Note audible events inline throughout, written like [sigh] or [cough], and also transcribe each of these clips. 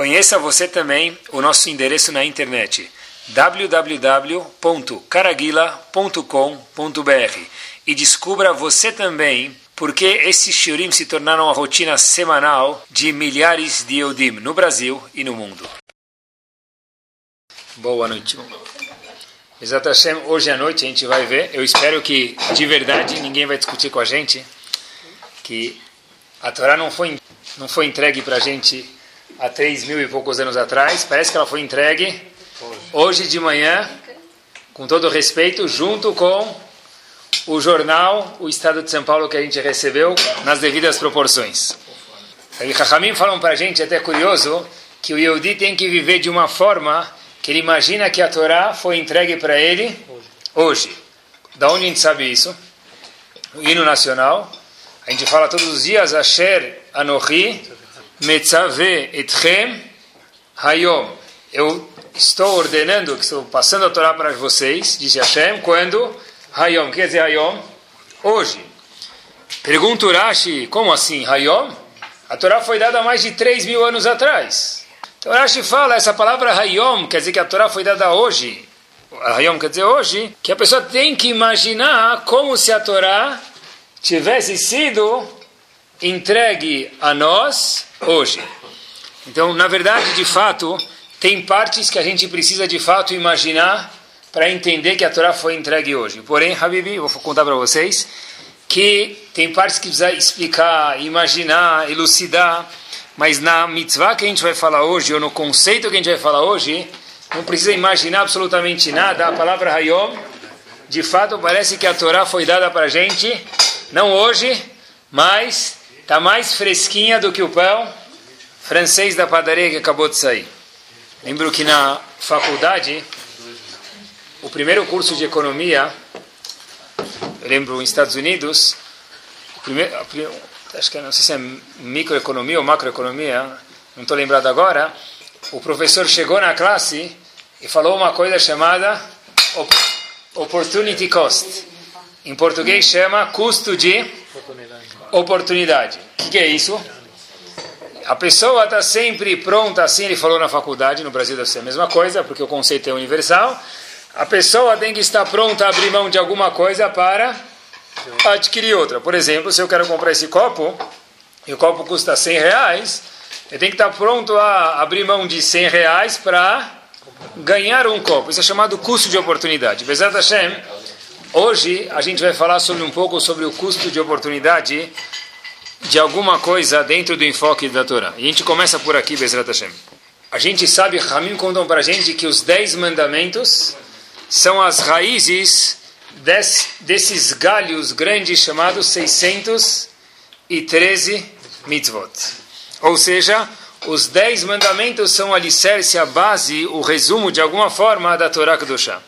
Conheça você também o nosso endereço na internet www.caraguila.com.br e descubra você também porque esses shiurim se tornaram a rotina semanal de milhares de Eudim no Brasil e no mundo. Boa noite. Hashem, hoje à noite a gente vai ver, eu espero que de verdade ninguém vai discutir com a gente, que a Torá não foi, não foi entregue para a gente há três mil e poucos anos atrás, parece que ela foi entregue hoje de manhã, com todo respeito, junto com o jornal O Estado de São Paulo que a gente recebeu nas devidas proporções. E Chachamim falam para a gente, até curioso, que o Yehudi tem que viver de uma forma que ele imagina que a Torá foi entregue para ele hoje. Da onde a gente sabe isso? O hino nacional. A gente fala todos os dias, Asher Anohi Metzave Etchem Hayom. Eu estou ordenando, estou passando a Torá para vocês, disse Hashem, quando? Hayom. Quer dizer Hayom? Hoje. Pergunta Urashi, como assim Hayom? A Torá foi dada há mais de 3 mil anos atrás. Então Rashi fala, essa palavra Hayom, quer dizer que a Torá foi dada hoje. Hayom quer dizer hoje, que a pessoa tem que imaginar como se a Torá tivesse sido entregue a nós hoje. Então, na verdade, de fato, tem partes que a gente precisa de fato imaginar para entender que a Torá foi entregue hoje. Porém, Habibi, vou contar para vocês que tem partes que precisa explicar, imaginar, elucidar, mas na mitzvah que a gente vai falar hoje, ou no conceito que a gente vai falar hoje, não precisa imaginar absolutamente nada. A palavra Hayom, de fato, parece que a Torá foi dada para a gente, não hoje, mas está mais fresquinha do que o pão francês da padaria que acabou de sair. Lembro que na faculdade, o primeiro curso de economia, eu lembro nos Estados Unidos, primeiro, acho que não sei se é microeconomia ou macroeconomia, não estou lembrado agora, o professor chegou na classe e falou uma coisa chamada opportunity cost. Em português chama custo de oportunidade. O que, que é isso? A pessoa está sempre pronta, assim ele falou na faculdade, no Brasil deve ser a mesma coisa, porque o conceito é universal. A pessoa tem que estar pronta a abrir mão de alguma coisa para adquirir outra. Por exemplo, se eu quero comprar esse copo, e o copo custa 100 reais, eu tenho que estar pronto a abrir mão de 100 reais para ganhar um copo. Isso é chamado custo de oportunidade. Bezat Hashem, hoje a gente vai falar sobre um pouco sobre o custo de oportunidade de alguma coisa dentro do enfoque da Torá. E a gente começa por aqui, Bezrat Hashem. A gente sabe, Ramim contam para a gente que os dez mandamentos são as raízes des, desses galhos grandes chamados 613 mitzvot. Ou seja, os dez mandamentos são o alicerce, a base, o resumo de alguma forma da Torá Kedoshá.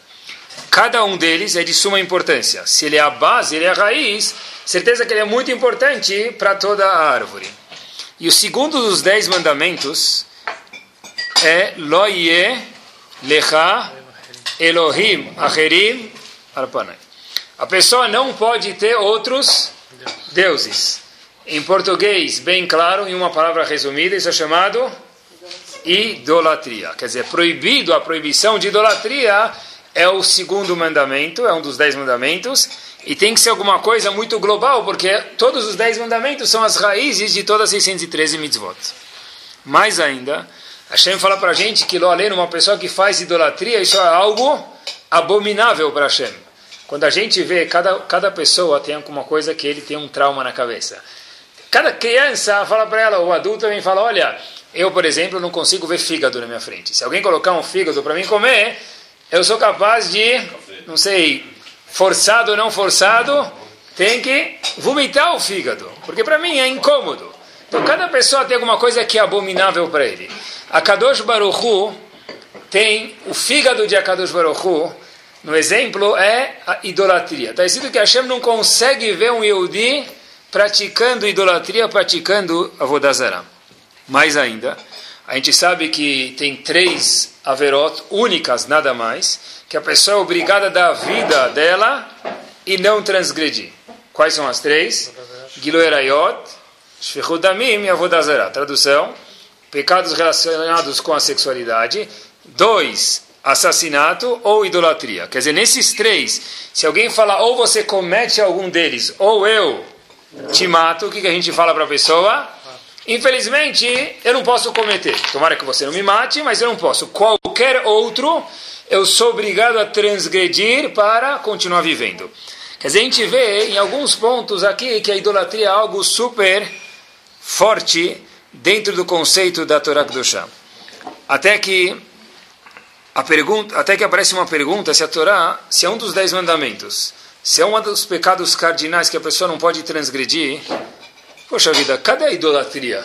Cada um deles é de suma importância. Se ele é a base, ele é a raiz, certeza que ele é muito importante para toda a árvore. E o segundo dos dez mandamentos é Loie Lecha Elohim Acherim Arpanai. A pessoa não pode ter outros deuses. Em português, bem claro, em uma palavra resumida, isso é chamado idolatria. Quer dizer, proibido, a proibição de idolatria é o segundo mandamento, é um dos dez mandamentos, e tem que ser alguma coisa muito global, porque todos os dez mandamentos são as raízes de todas as 613 mitzvot. Mais ainda, Hashem fala para a gente que, além uma pessoa que faz idolatria, isso é algo abominável para Hashem. Quando a gente vê, cada, cada pessoa tem alguma coisa que ele tem um trauma na cabeça. Cada criança fala para ela, o adulto também fala, olha, eu, por exemplo, não consigo ver fígado na minha frente. Se alguém colocar um fígado para mim comer, eu sou capaz de, não sei, forçado ou não forçado, tem que vomitar o fígado, porque para mim é incômodo. Então cada pessoa tem alguma coisa que é abominável para ele. A Kadosh Baruchu tem o fígado de Akadosh Baruchu, no exemplo, é a idolatria. Está escrito que Hashem não consegue ver um Yehudi praticando idolatria, praticando a Vodazara. Mais ainda, a gente sabe que tem três averot únicas, nada mais, que a pessoa é obrigada a dar a vida dela e não transgredir. Quais são as três? Giloerayot, Shvichudamim e Avodazara. Tradução, pecados relacionados com a sexualidade. Dois, assassinato ou idolatria. Quer dizer, nesses três, se alguém falar ou você comete algum deles ou eu te mato, o que, que a gente fala para a pessoa? Infelizmente, eu não posso cometer. Tomara que você não me mate, mas eu não posso. Qualquer outro, eu sou obrigado a transgredir para continuar vivendo. Quer dizer, a gente vê em alguns pontos aqui que a idolatria é algo super forte dentro do conceito da Torá Kedoshá. Até que a pergunta, até que aparece uma pergunta se a Torá, se é um dos dez mandamentos, se é um dos pecados cardinais que a pessoa não pode transgredir, poxa vida, cadê a idolatria?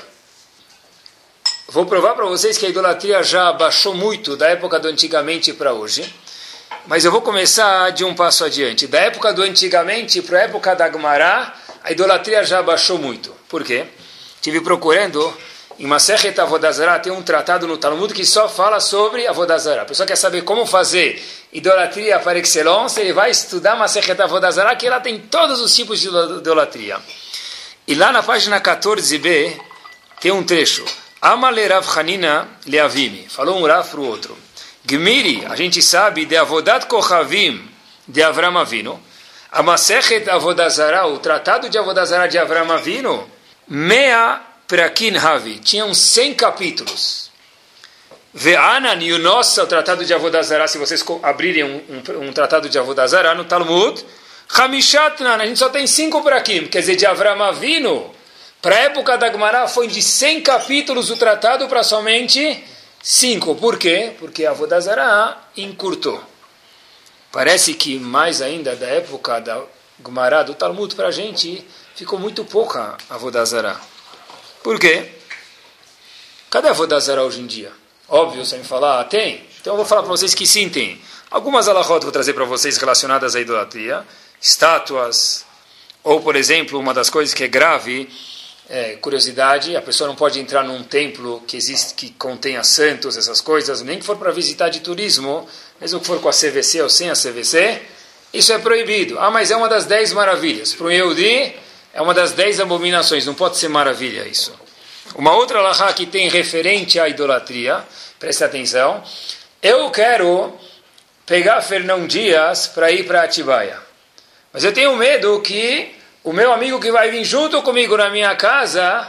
Vou provar para vocês que a idolatria já baixou muito da época do antigamente para hoje. Mas eu vou começar de um passo adiante. Da época do antigamente para a época da Gemara, a idolatria já baixou muito. Por quê? Tive procurando em Masechet Avodazara tem um tratado no Talmud que só fala sobre Avodazara. A pessoa quer saber como fazer idolatria para excellence, ele vai estudar Masechet Avodazara, que lá tem todos os tipos de idolatria. E lá na página 14b tem um trecho. Amale Rav Hanina Leavimi. Falou um Rav para o outro. Gmiri, a gente sabe, de Avodat Kochavim de Avram Avinu. A Avodazara, o tratado de Avodazara de Avram Avinu, mea Prakin Havi, tinham 100 capítulos. Ve'anan e o nosso tratado de Avodazara, se vocês abrirem um, um, um tratado de Avodazara no Talmud, Hamishatnan, a gente só tem 5 Prakim, quer dizer, de Avram Avinu, para a época da Gemara foi de 100 capítulos o tratado para somente 5. Por quê? Porque Avodazara encurtou. Parece que mais ainda da época da Gemara, do Talmud, para a gente, ficou muito pouca Avodazara. Por quê? Cadê a Vodazara hoje em dia? Óbvio, me falar, ah, tem? Então eu vou falar para vocês que sim, tem. Algumas alahot vou trazer para vocês relacionadas à idolatria, estátuas, ou, por exemplo, uma das coisas que é grave, é, curiosidade, a pessoa não pode entrar num templo que existe, que contenha santos, essas coisas, nem que for para visitar de turismo, mesmo que for com a CVC ou sem a CVC, isso é proibido. Ah, mas é uma das dez maravilhas. Para o Yehudi, é uma das dez abominações, não pode ser maravilha isso. Uma outra alahá que tem referente à idolatria, preste atenção, eu quero pegar Fernão Dias para ir para Atibaia. Mas eu tenho medo que o meu amigo que vai vir junto comigo na minha casa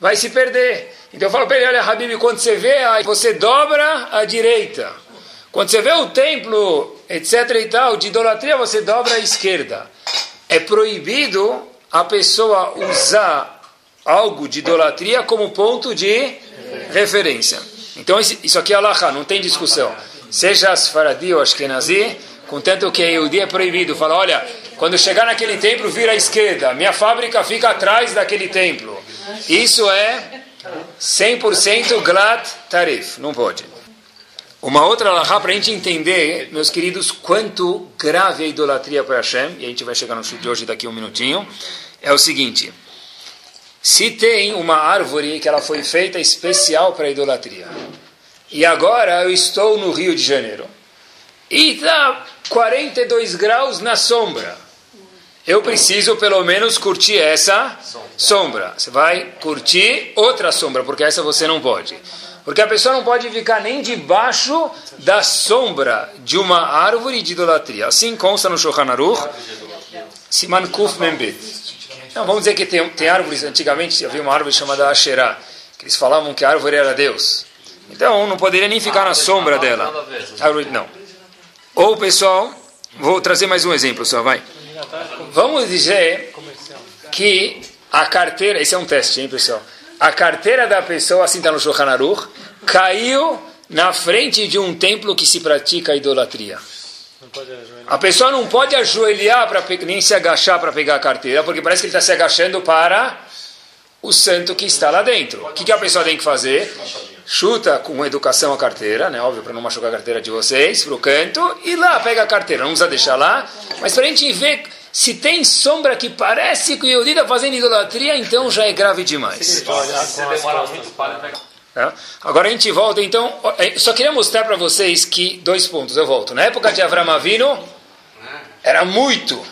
vai se perder. Então eu falo para ele, olha Habib, quando você vê, você dobra à direita. Quando você vê o templo, etc e tal, de idolatria, você dobra à esquerda. É proibido a pessoa usar algo de idolatria como ponto de referência. Então isso aqui é Allah, não tem discussão. Seja Asfaradi ou Ashkenazi, contanto que Yehudi é proibido. Fala, olha, quando chegar naquele templo, vira à esquerda. Minha fábrica fica atrás daquele templo. Isso é 100% Glat Tarif. Não pode. Uma outra alahá para a gente entender, meus queridos, quanto grave a idolatria para Hashem, e a gente vai chegar no chute de hoje daqui a um minutinho, é o seguinte. Se tem uma árvore que ela foi feita especial para idolatria, e agora eu estou no Rio de Janeiro, e está 42 graus na sombra, eu preciso pelo menos curtir essa sombra. Você vai curtir outra sombra, porque essa você não pode. Porque a pessoa não pode ficar nem debaixo da sombra de uma árvore de idolatria. Assim consta no Shulchan Aruch, Siman Kuf Membet. Não, vamos dizer que tem, tem árvores, antigamente havia uma árvore chamada Asherah, que eles falavam que a árvore era Deus. Então não poderia nem ficar na sombra dela. Árvore, não. Ou, pessoal, vou trazer mais um exemplo só, vai. Vamos dizer que a carteira, esse é um teste, hein, pessoal? a carteira da pessoa, assim está no Shulchan Aruch, caiu na frente de um templo que se pratica a idolatria. A pessoa não pode ajoelhar para nem se agachar para pegar a carteira, porque parece que ele está se agachando para o santo que está lá dentro. O que, que a pessoa tem que fazer? Chuta com educação a carteira, né? óbvio, para não machucar a carteira de vocês, para o canto, e lá pega a carteira. Não precisa deixar lá, mas para a gente ver se tem sombra que parece que o Yehudi está fazendo idolatria, então já é grave demais. É. Agora a gente volta, então, é, só queria mostrar para vocês que, dois pontos, eu volto. Na época de Avram Avino, era muito.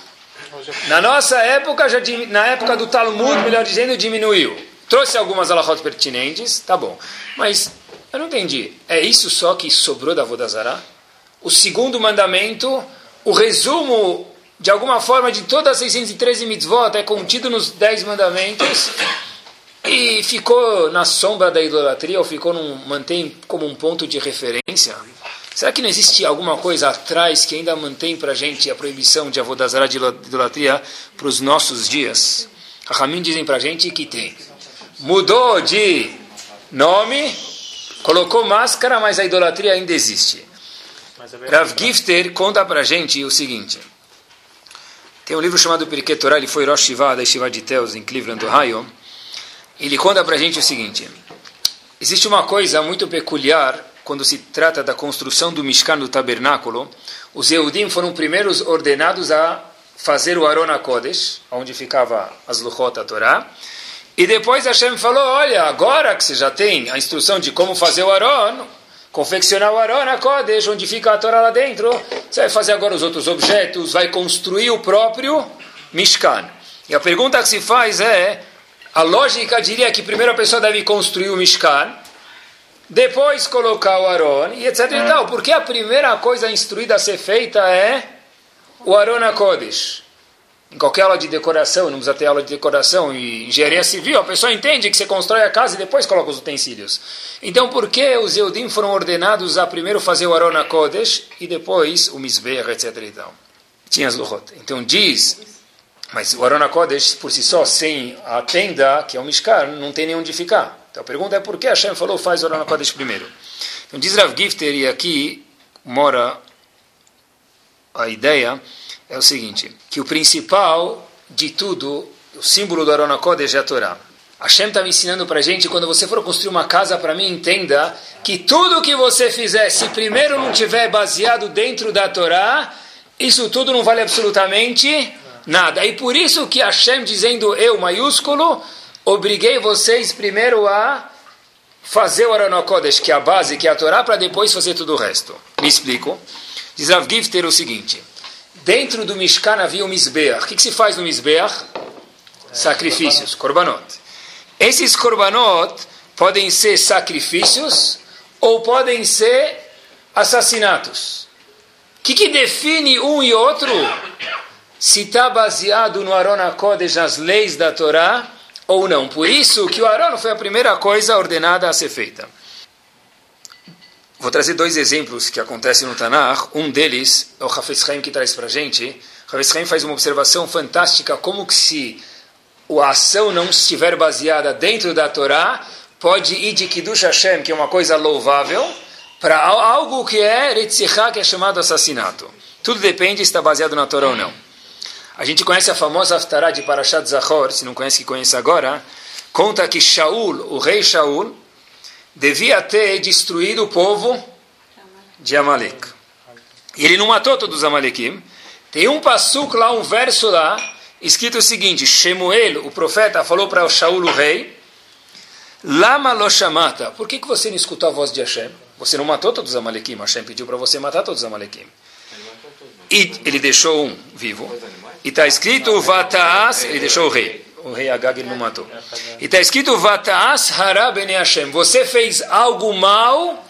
Na nossa época, já, na época do Talmud, melhor dizendo, diminuiu. trouxe algumas alahot pertinentes, tá bom. Mas eu não entendi. É isso só que sobrou da Vodazara? O segundo mandamento, o resumo, de alguma forma, de todas as 613 mitzvot é contido nos 10 mandamentos e ficou na sombra da idolatria ou ficou num, mantém como um ponto de referência? Será que não existe alguma coisa atrás que ainda mantém para a gente a proibição de avodazara de idolatria para os nossos dias? A Ramin dizem para a gente que tem. Mudou de nome, colocou máscara, mas a idolatria ainda existe. Rav Gifter conta para a gente o seguinte. Tem um livro chamado Pirkei Torah, ele foi Rosh Shiva, da Shiva de Teus, em Cleveland, Ohio. Ele conta para a gente o seguinte. Existe uma coisa muito peculiar quando se trata da construção do Mishkan, do tabernáculo. Os Yehudim foram primeiros ordenados a fazer o Aron Kodesh, onde ficava as Luchot, a Torá. E depois Hashem falou, olha, agora que você já tem a instrução de como fazer o Aron, confeccionar o Aron a Kodesh, onde fica a Torá lá dentro, você vai fazer agora os outros objetos, vai construir o próprio Mishkan. E a pergunta que se faz é, a lógica diria que primeiro a pessoa deve construir o Mishkan, depois colocar o Aron, e etc e tal. Porque a primeira coisa instruída a ser feita é o Aron a Kodesh em qualquer aula de decoração, não precisa ter aula de decoração e engenharia civil, a pessoa entende que você constrói a casa e depois coloca os utensílios. Então, por que os Eudim foram ordenados a primeiro fazer o Arona Kodesh e depois o Mizbeach, etc. E tal? Tinha as Luchot. Então, diz, mas o Arona Kodesh, por si só, sem a tenda, que é o Mishkar, não tem nem onde ficar. Então, a pergunta é por que Hashem falou faz o Arona Kodesh primeiro? Então, diz Rav Gifter, e aqui mora a ideia é o seguinte, que o principal de tudo, o símbolo do Arona Kodesh é a Torá. Hashem está me ensinando para a gente, quando você for construir uma casa para mim, entenda que tudo que você fizer, se primeiro não tiver baseado dentro da Torá, isso tudo não vale absolutamente nada. E por isso que Hashem, dizendo eu maiúsculo, obriguei vocês primeiro a fazer o Arona Kodesh, que é a base, que é a Torá, para depois fazer tudo o resto. Me explico. Diz Rav Gifter o seguinte... Dentro do Mishkan havia o Mizbeach. O que, que se faz no Mizbeach? Sacrifícios, korbanot. Esses korbanot podem ser sacrifícios ou podem ser assassinatos. O que, que define um e outro? Se está baseado no Arona Kodesh, nas leis da Torá, ou não. Por isso que o Arona foi a primeira coisa ordenada a ser feita. Vou trazer dois exemplos que acontecem no Tanakh. Um deles é o Hafez Haim que traz para a gente. Hafez Haim faz uma observação fantástica como que se a ação não estiver baseada dentro da Torá, pode ir de Kiddush Hashem, que é uma coisa louvável, para algo que é Retzichá, que é chamado assassinato. Tudo depende se está baseado na Torá ou não. A gente conhece a famosa Haftarah de Parashat Zahor, se não conhece, que conhece agora. Conta que Shaul, o rei Shaul, devia ter destruído o povo de Amalek. E ele não matou todos os Amalekim. Tem um passuk lá, um verso lá, escrito o seguinte: Shemuel, o profeta, falou para Shaul, o rei, Lama lo shamata. Por que, que você não escutou a voz de Hashem? Você não matou todos os Amalekim. Hashem pediu para você matar todos os Amalekim. E ele deixou um vivo. E está escrito Vataas, ele deixou o rei o rei Agag ele não matou. E está escrito, Vataas hara bene Hashem. Você fez algo mal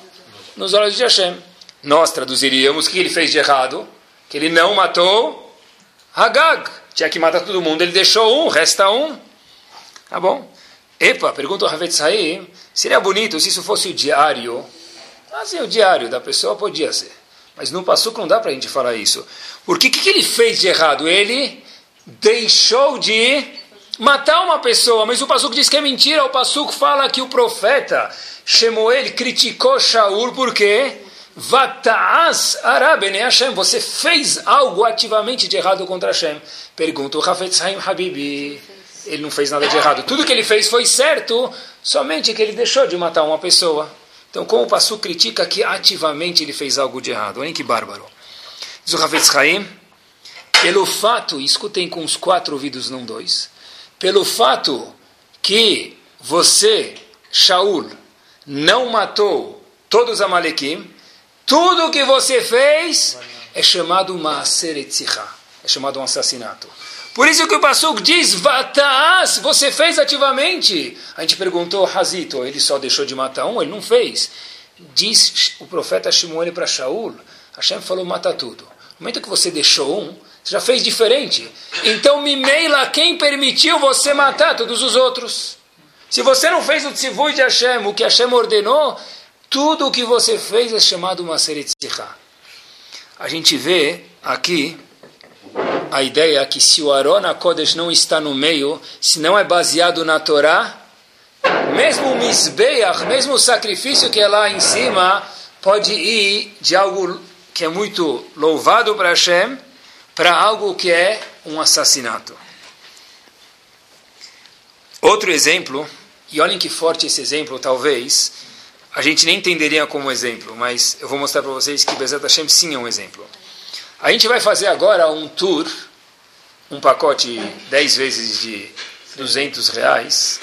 nos olhos de Hashem. Nós traduziríamos que ele fez de errado, que ele não matou Hagag. Tinha que matar todo mundo, ele deixou um, resta um. Tá bom. Epa, pergunta o Havetz Haim, seria bonito se isso fosse o diário. Assim, o diário da pessoa podia ser. Mas no Passuco não dá para a gente falar isso. Porque o que, que ele fez de errado? Ele deixou de matar uma pessoa, mas o Passuco diz que é mentira. O Passuco fala que o profeta Shemuel criticou Shaul porque Vataas Arabene Hashem, você fez algo ativamente de errado contra Hashem. Pergunta o Hafetz Haim Habibi. Ele não fez nada de errado. Tudo que ele fez foi certo, somente que ele deixou de matar uma pessoa. Então, como o Passu critica que ativamente ele fez algo de errado? Olhem que bárbaro. Diz o Hafetz Haim, pelo fato, escutem com os quatro ouvidos, não dois, pelo fato que você, Shaul, não matou todos os Amalekim, tudo que você fez é chamado Maaser Etzichá, é chamado um assassinato. Por isso que o Pasuk diz, Vataas, você fez ativamente. A gente perguntou, Hazito, ele só deixou de matar um? Ele não fez. Diz o profeta Shmuel para Shaul, Hashem falou, mata tudo. No momento que você deixou um, você já fez diferente. Então, Mimeila, quem permitiu você matar todos os outros? Se você não fez o tzivui de Hashem, o que Hashem ordenou, tudo o que você fez é chamado uma. A gente vê aqui a ideia que se o Arona Kodesh não está no meio, se não é baseado na Torá, mesmo o Mizbeach, mesmo o sacrifício que é lá em cima, pode ir de algo que é muito louvado para Hashem, para algo que é um assassinato. Outro exemplo, e olhem que forte esse exemplo, talvez, a gente nem entenderia como exemplo, mas eu vou mostrar para vocês que Bezat Hashem sim é um exemplo. A gente vai fazer agora um tour, um pacote 10 vezes de 200 reais,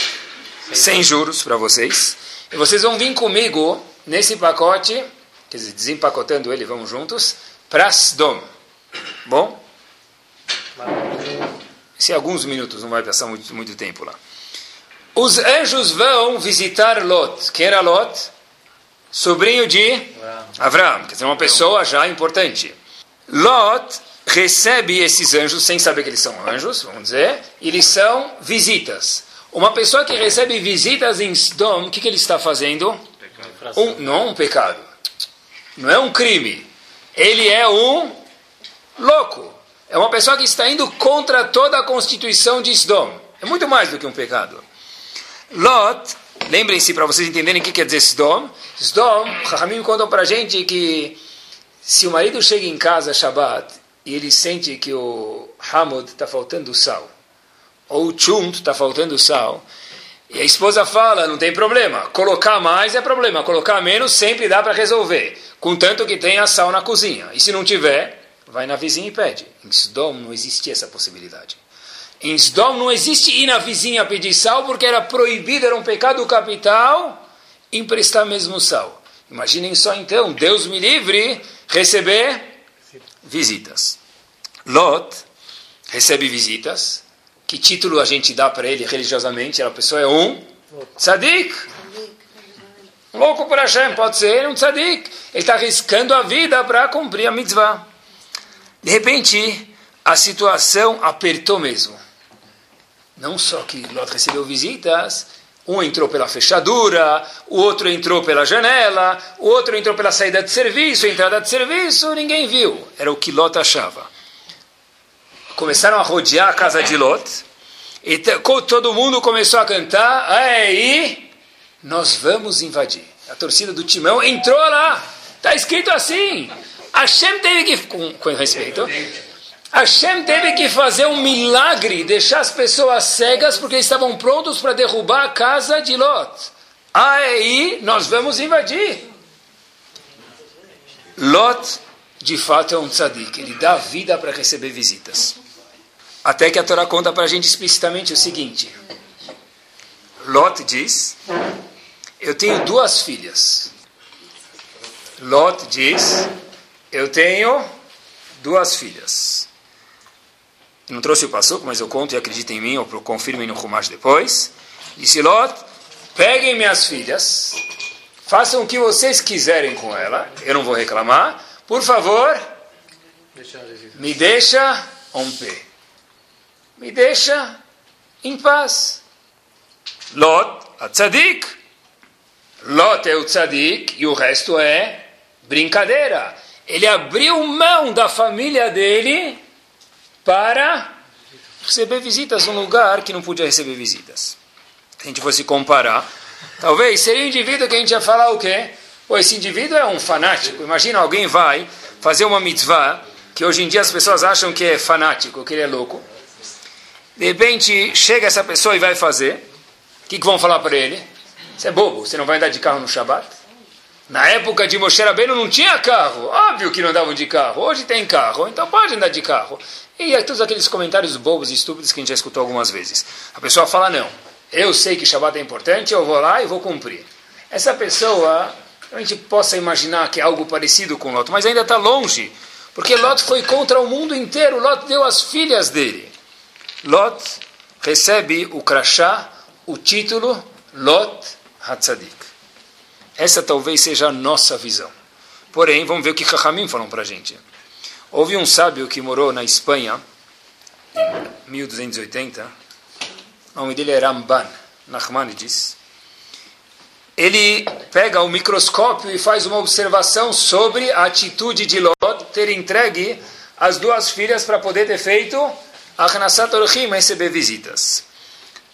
sem juros para vocês. E vocês vão vir comigo nesse pacote, quer dizer, desempacotando ele, vamos juntos, para Sdom. Bom? Se alguns minutos, não vai passar muito, muito tempo lá. Os anjos vão visitar Lot. Quem era Lot? Sobrinho de Abraão, quer dizer, uma pessoa já importante. Lot recebe esses anjos sem saber que eles são anjos, vamos dizer, e eles são visitas. Uma pessoa que recebe visitas em Sdom, o que, que ele está fazendo? Um, não um pecado. Não é um crime. Ele é um louco. É uma pessoa que está indo contra toda a constituição de Sdom. É muito mais do que um pecado. Lot, lembrem-se para vocês entenderem o que quer dizer Sdom. Sdom, Rahamim contam para a gente que se o marido chega em casa Shabbat e ele sente que o Hamud está faltando sal, ou o Chunt está faltando sal, e a esposa fala, não tem problema, colocar mais é problema, colocar menos sempre dá para resolver, contanto que tenha sal na cozinha. E se não tiver, vai na vizinha e pede. Em Sdom não existia essa possibilidade. Em Sdom não existe ir na vizinha pedir sal, porque era proibido, era um pecado capital, emprestar mesmo sal. Imaginem só então, Deus me livre, receber visitas. Lot recebe visitas. Que título a gente dá para ele religiosamente? A pessoa é um tzadik. Um louco por Hashem, pode ser um tzadik. Ele está arriscando a vida para cumprir a mitzvah. De repente, a situação apertou mesmo. Não só que Lot recebeu visitas, um entrou pela fechadura, o outro entrou pela janela, o outro entrou pela saída de serviço, entrada de serviço, ninguém viu. Era o que Lot achava. Começaram a rodear a casa de Lot, e todo mundo começou a cantar, aí nós vamos invadir. A torcida do Timão entrou lá, está escrito assim. Hashem teve que, com, com respeito, Hashem teve que fazer um milagre, deixar as pessoas cegas, porque estavam prontos para derrubar a casa de Lot. Aí nós vamos invadir. Lot, de fato, é um tzadik. Ele dá vida para receber visitas. Até que a Torá conta para a gente explicitamente o seguinte. Lot diz, eu tenho duas filhas. Lot diz, eu tenho duas filhas não trouxe o passuco, mas eu conto e acreditem em mim, ou confirmem no Rumash depois. Disse Lot, peguem minhas filhas, façam o que vocês quiserem com ela, eu não vou reclamar. Por favor, me deixa pé. Me deixa em paz. Lot, a tzadik. Lot é o tzadik e o resto é brincadeira. Ele abriu mão da família dele para receber visitas num lugar que não podia receber visitas. Se a gente fosse comparar, talvez seria um indivíduo que a gente ia falar o quê? Pô, esse indivíduo é um fanático. Imagina alguém vai fazer uma mitzvah, que hoje em dia as pessoas acham que é fanático, que ele é louco. De repente, chega essa pessoa e vai fazer. O que, que vão falar para ele? Você é bobo, você não vai andar de carro no Shabat? Na época de Moshe Rabbeinu não tinha carro. Óbvio que não andavam de carro. Hoje tem carro, então pode andar de carro. E todos aqueles comentários bobos e estúpidos que a gente já escutou algumas vezes. A pessoa fala, não, eu sei que Shabbat é importante, eu vou lá e vou cumprir. Essa pessoa, a gente possa imaginar que é algo parecido com Lot, mas ainda está longe. Porque Lot foi contra o mundo inteiro, Lot deu as filhas dele. Lot recebe o crachá, o título Lot Hatzadik. Essa talvez seja a nossa visão. Porém, vamos ver o que Chachamim falam para a gente. Houve um sábio que morou na Espanha, em 1280, o nome dele é Ramban, Nachmanides. Ele pega o microscópio e faz uma observação sobre a atitude de Lot ter entregue as duas filhas para poder ter feito Achnasat Orchim, receber visitas.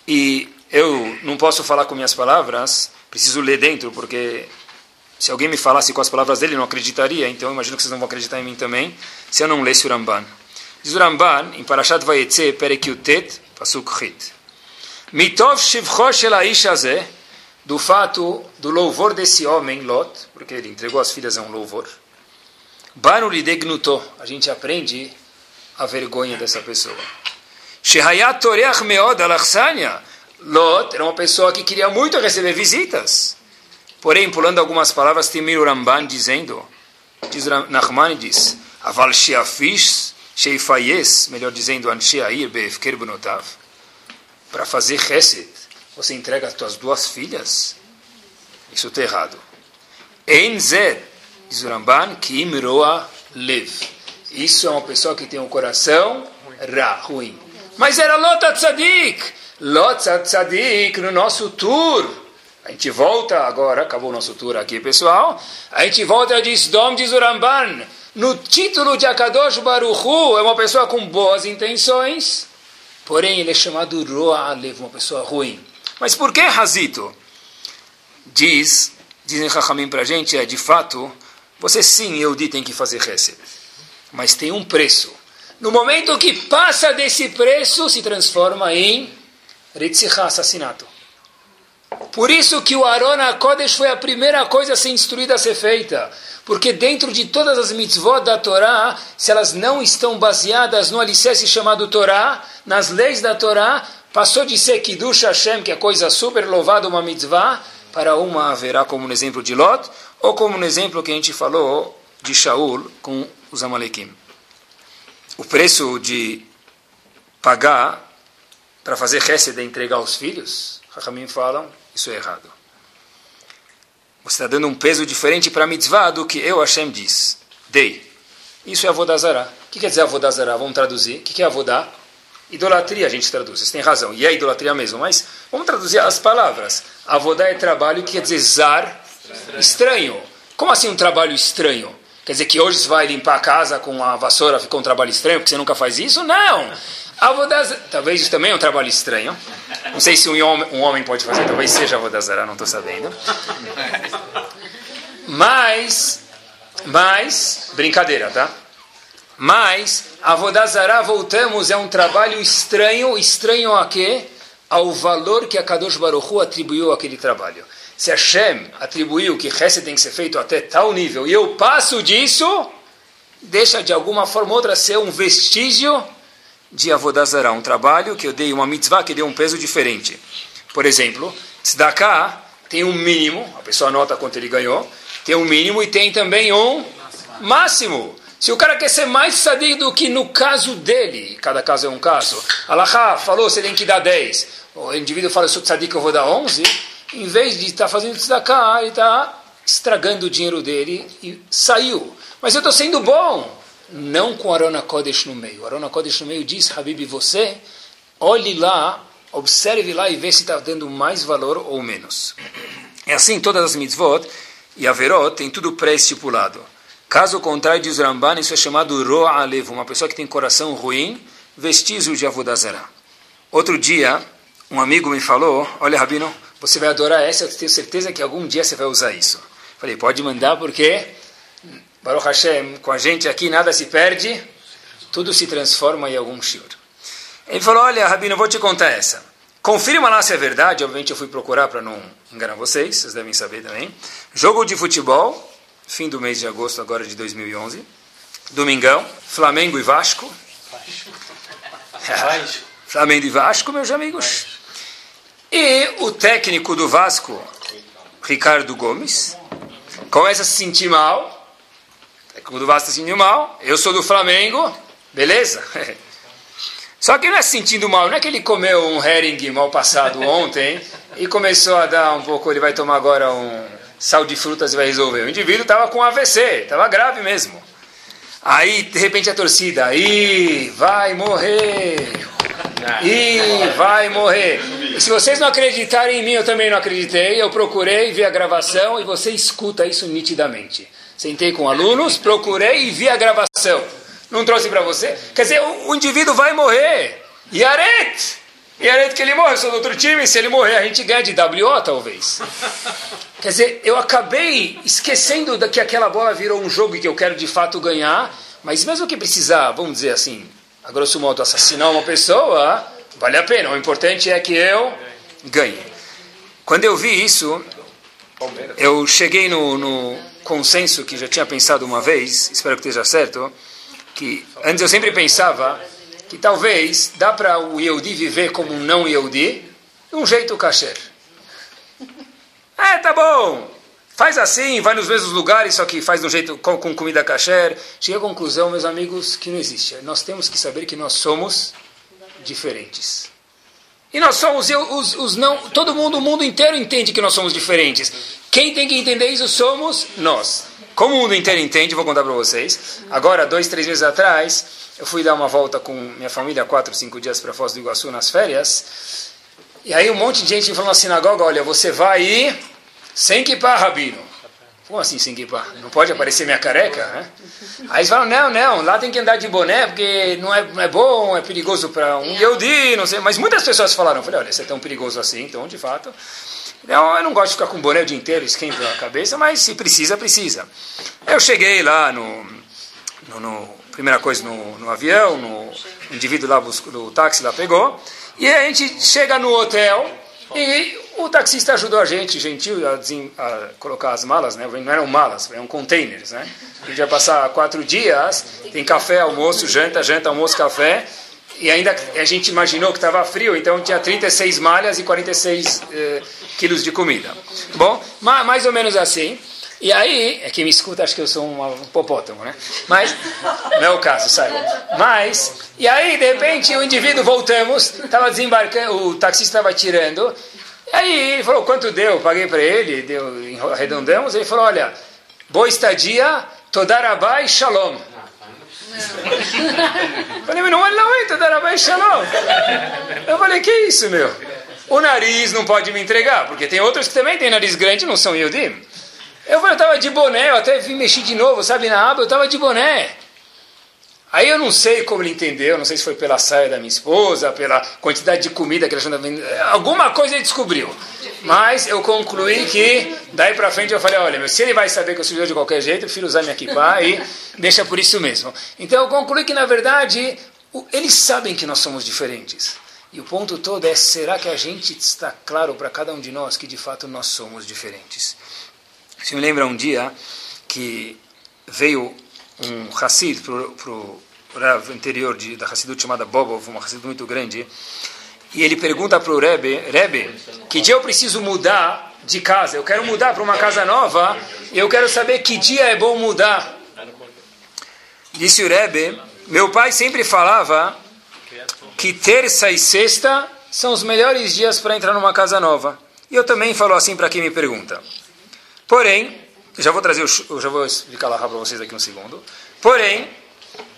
E eu não posso falar com minhas palavras, preciso ler dentro, porque se alguém me falasse com as palavras dele, não acreditaria, então eu imagino que vocês não vão acreditar em mim também, se eu não lesse o Ramban. Diz o Ramban, em Parashat Vayetze, Perekiutet, Pasuk Chit. Mitov shivcho shel do fato do louvor desse homem, Lot, porque ele entregou as filhas a um louvor. Banu lidegnuto, a gente aprende a vergonha dessa pessoa. Shehayat toreach meod alachsania. Lot era uma pessoa que queria muito receber visitas. Porém, pulando algumas palavras, tem Mir Ramban dizendo, diz Nachman diz, Aval sheafish sheifayes, melhor dizendo, ansheair beefker benotav, para fazer chesed, você entrega as suas duas filhas? Isso está errado. Ein zed, diz o Ramban, ki imroa lev. Isso é uma pessoa que tem um coração ra, ruim. Mas era Lot Tzadik. Lot Tzadik no nosso tour. A gente volta agora, acabou o nosso tour aqui, pessoal. A gente volta de Sdom, diz o Ramban. No título de Akadosh Baruchu, é uma pessoa com boas intenções, porém ele é chamado Roa Alev, uma pessoa ruim. Mas por que Razito? Diz, dizem Chachamim para a gente, é de fato, você sim, Eudi, tem que fazer Hesed mas tem um preço. No momento que passa desse preço, se transforma em Ritzihá, assassinato. Por isso que o Arona Kodesh foi a primeira coisa a ser instruída a ser feita. Porque dentro de todas as mitzvot da Torá, se elas não estão baseadas no alicerce chamado Torá, nas leis da Torá, passou de ser Kiddush Hashem, que é coisa super louvada, uma mitzvah, para uma haverá como no exemplo de Lot, ou como no exemplo que a gente falou de Shaul com os Amalekim. O preço de pagar para fazer Hesed é entregar os filhos, Rahamim falam, isso é errado. Você está dando um peso diferente para a mitzvah do que eu, Hashem, diz. Dei. Isso é avodazará. O que quer dizer avodazará? Vamos traduzir. O que é avodá? Idolatria a gente traduz. Vocês têm razão. E é idolatria mesmo. Mas vamos traduzir as palavras. Avodá é trabalho que quer dizer zar, estranho. Como assim um trabalho estranho? Quer dizer que hoje você vai limpar a casa com a vassoura, ficou um trabalho estranho, porque você nunca faz isso? Não! Avodazara, talvez isso também é um trabalho estranho. Não sei se um homem, um homem pode fazer, talvez seja Avodazara, não estou sabendo. Mas, mas, brincadeira, tá? Mas, Avodazara, voltamos, é um trabalho estranho, estranho a quê? Ao valor que a Kadosh Baruch Hu atribuiu àquele trabalho. Se Hashem atribuiu que Hesed tem que ser feito até tal nível e eu passo disso, deixa de alguma forma ou outra ser um vestígio de Avodazara, um trabalho que eu dei, uma mitzvah que deu um peso diferente. Por exemplo, Tzedakah tem um mínimo, a pessoa anota quanto ele ganhou, tem um mínimo e tem também um máximo. Se o cara quer ser mais sadio do que no caso dele, cada caso é um caso, Allah falou, você tem que dar 10. O indivíduo fala, eu sou tzadik, eu vou dar 11 em vez de estar tá fazendo tzedakah, ele está estragando o dinheiro dele e saiu. Mas eu estou sendo bom. Não com Arona Kodesh no meio. Arona Kodesh no meio diz, Habib, você olhe lá, observe lá e vê se está dando mais valor ou menos. É assim, todas as mitzvot e averot tem tudo pré-estipulado. Caso contrário, diz Ramban, isso é chamado Ro'a Alev, uma pessoa que tem coração ruim, vestígio de Avodazara. Outro dia, um amigo me falou, olha, Rabino, você vai adorar essa, eu tenho certeza que algum dia você vai usar isso. Falei, pode mandar porque, Baruch Hashem, com a gente aqui nada se perde, tudo se transforma em algum shiur. Ele falou, olha, Rabino, vou te contar essa. Confirma lá se é verdade, obviamente eu fui procurar para não enganar vocês, vocês devem saber também. Jogo de futebol, fim do mês de agosto agora de 2011. Domingão, Flamengo e Vasco. [laughs] Flamengo e Vasco, meus amigos. E o técnico do Vasco, Ricardo Gomes, começa a se sentir mal. O técnico do se sentindo mal. Eu sou do Flamengo. Beleza? [laughs] Só que não é se sentindo mal, não é que ele comeu um herring mal passado ontem e começou a dar um pouco, ele vai tomar agora um sal de frutas e vai resolver. O indivíduo estava com AVC, estava grave mesmo. Aí, de repente, a torcida, aí vai morrer, e vai morrer. E se vocês não acreditarem em mim, eu também não acreditei. Eu procurei, vi a gravação e você escuta isso nitidamente. Sentei com alunos, procurei e vi a gravação. Não trouxe para você? Quer dizer, o, o indivíduo vai morrer. Yaret! Yaret que ele morre, eu sou do outro time, se ele morrer a gente ganha de WO talvez. [laughs] Quer dizer, eu acabei esquecendo que aquela bola virou um jogo e que eu quero de fato ganhar, mas mesmo que precisar, vamos dizer assim, a grosso modo, assassinar uma pessoa, vale a pena. O importante é que eu ganhe. Quando eu vi isso, eu cheguei no, no consenso que já tinha pensado uma vez, espero que esteja certo, que antes eu sempre pensava que talvez dá para o Yehudi viver como um não Yehudi de um jeito kasher. [laughs] É, tá bom, faz assim, vai nos mesmos lugares, só que faz de um jeito com, com comida kasher. Chega à conclusão, meus amigos, que não existe. Nós temos que saber que nós somos diferentes. E nós somos os, os não. Todo mundo, o mundo inteiro entende que nós somos diferentes. Quem tem que entender isso somos nós. Como o mundo inteiro entende, vou contar para vocês. Agora, dois, três meses atrás, eu fui dar uma volta com minha família, quatro, cinco dias para Foz do Iguaçu nas férias. E aí um monte de gente falou na sinagoga, olha, você vai ir sem kippah, Rabino. Como assim sem? Não pode aparecer minha careca? Né? Aí eles falam, não, não, lá tem que andar de boné, porque não é, não é bom, é perigoso para um Yehudi, não sei. Mas muitas pessoas falaram, falei, olha, você é tão perigoso assim, então, de fato... Então, eu não gosto de ficar com boné o dia inteiro, esquenta a cabeça, mas se precisa, precisa. Eu cheguei lá no, no, no primeira coisa no, no avião, no, o indivíduo lá buscou, do táxi lá pegou, e a gente chega no hotel e o taxista ajudou a gente, gentil, a, a colocar as malas, né? não eram malas, eram containers. Né? A gente ia passar quatro dias, tem café, almoço, janta, janta, almoço, café, e ainda a gente imaginou que estava frio, então tinha 36 malhas e 46 eh, quilos de comida. Bom, mais ou menos assim. E aí, é quem me escuta acho que eu sou um hipopótamo, né? Mas, não é o caso, sabe? Mas, e aí, de repente, o indivíduo, voltamos, estava desembarcando, o taxista estava tirando, e aí ele falou, quanto deu? Eu paguei para ele, deu, arredondamos, ele falou, olha, boa estadia, Todarabai Shalom. [laughs] falei, mas não é não, hein, Todarabai Shalom. Eu falei, que isso, meu? O nariz não pode me entregar, porque tem outros que também têm nariz grande não são Yudim. Eu falei, eu estava de boné, eu até vim mexer de novo, sabe, na aba, eu estava de boné. Aí eu não sei como ele entendeu, não sei se foi pela saia da minha esposa, pela quantidade de comida que ele vendo, alguma coisa ele descobriu. Mas eu concluí que, daí para frente eu falei, olha, se ele vai saber que eu sou de qualquer jeito, eu prefiro usar minha kippah [laughs] e deixa por isso mesmo. Então eu concluí que, na verdade, eles sabem que nós somos diferentes. E o ponto todo é, será que a gente está claro para cada um de nós que de fato nós somos diferentes? Se me lembra um dia que veio um Hassid para o Rav anterior de, da Hassidut chamada Bobov, uma Hassidut muito grande, e ele pergunta para o Rebbe, Rebbe, que dia eu preciso mudar de casa? Eu quero mudar para uma casa nova e eu quero saber que dia é bom mudar. Disse o Rebbe, meu pai sempre falava que terça e sexta são os melhores dias para entrar numa casa nova. E eu também falo assim para quem me pergunta. Porém, já vou trazer, o, já vou explicar lá para vocês aqui um segundo. Porém,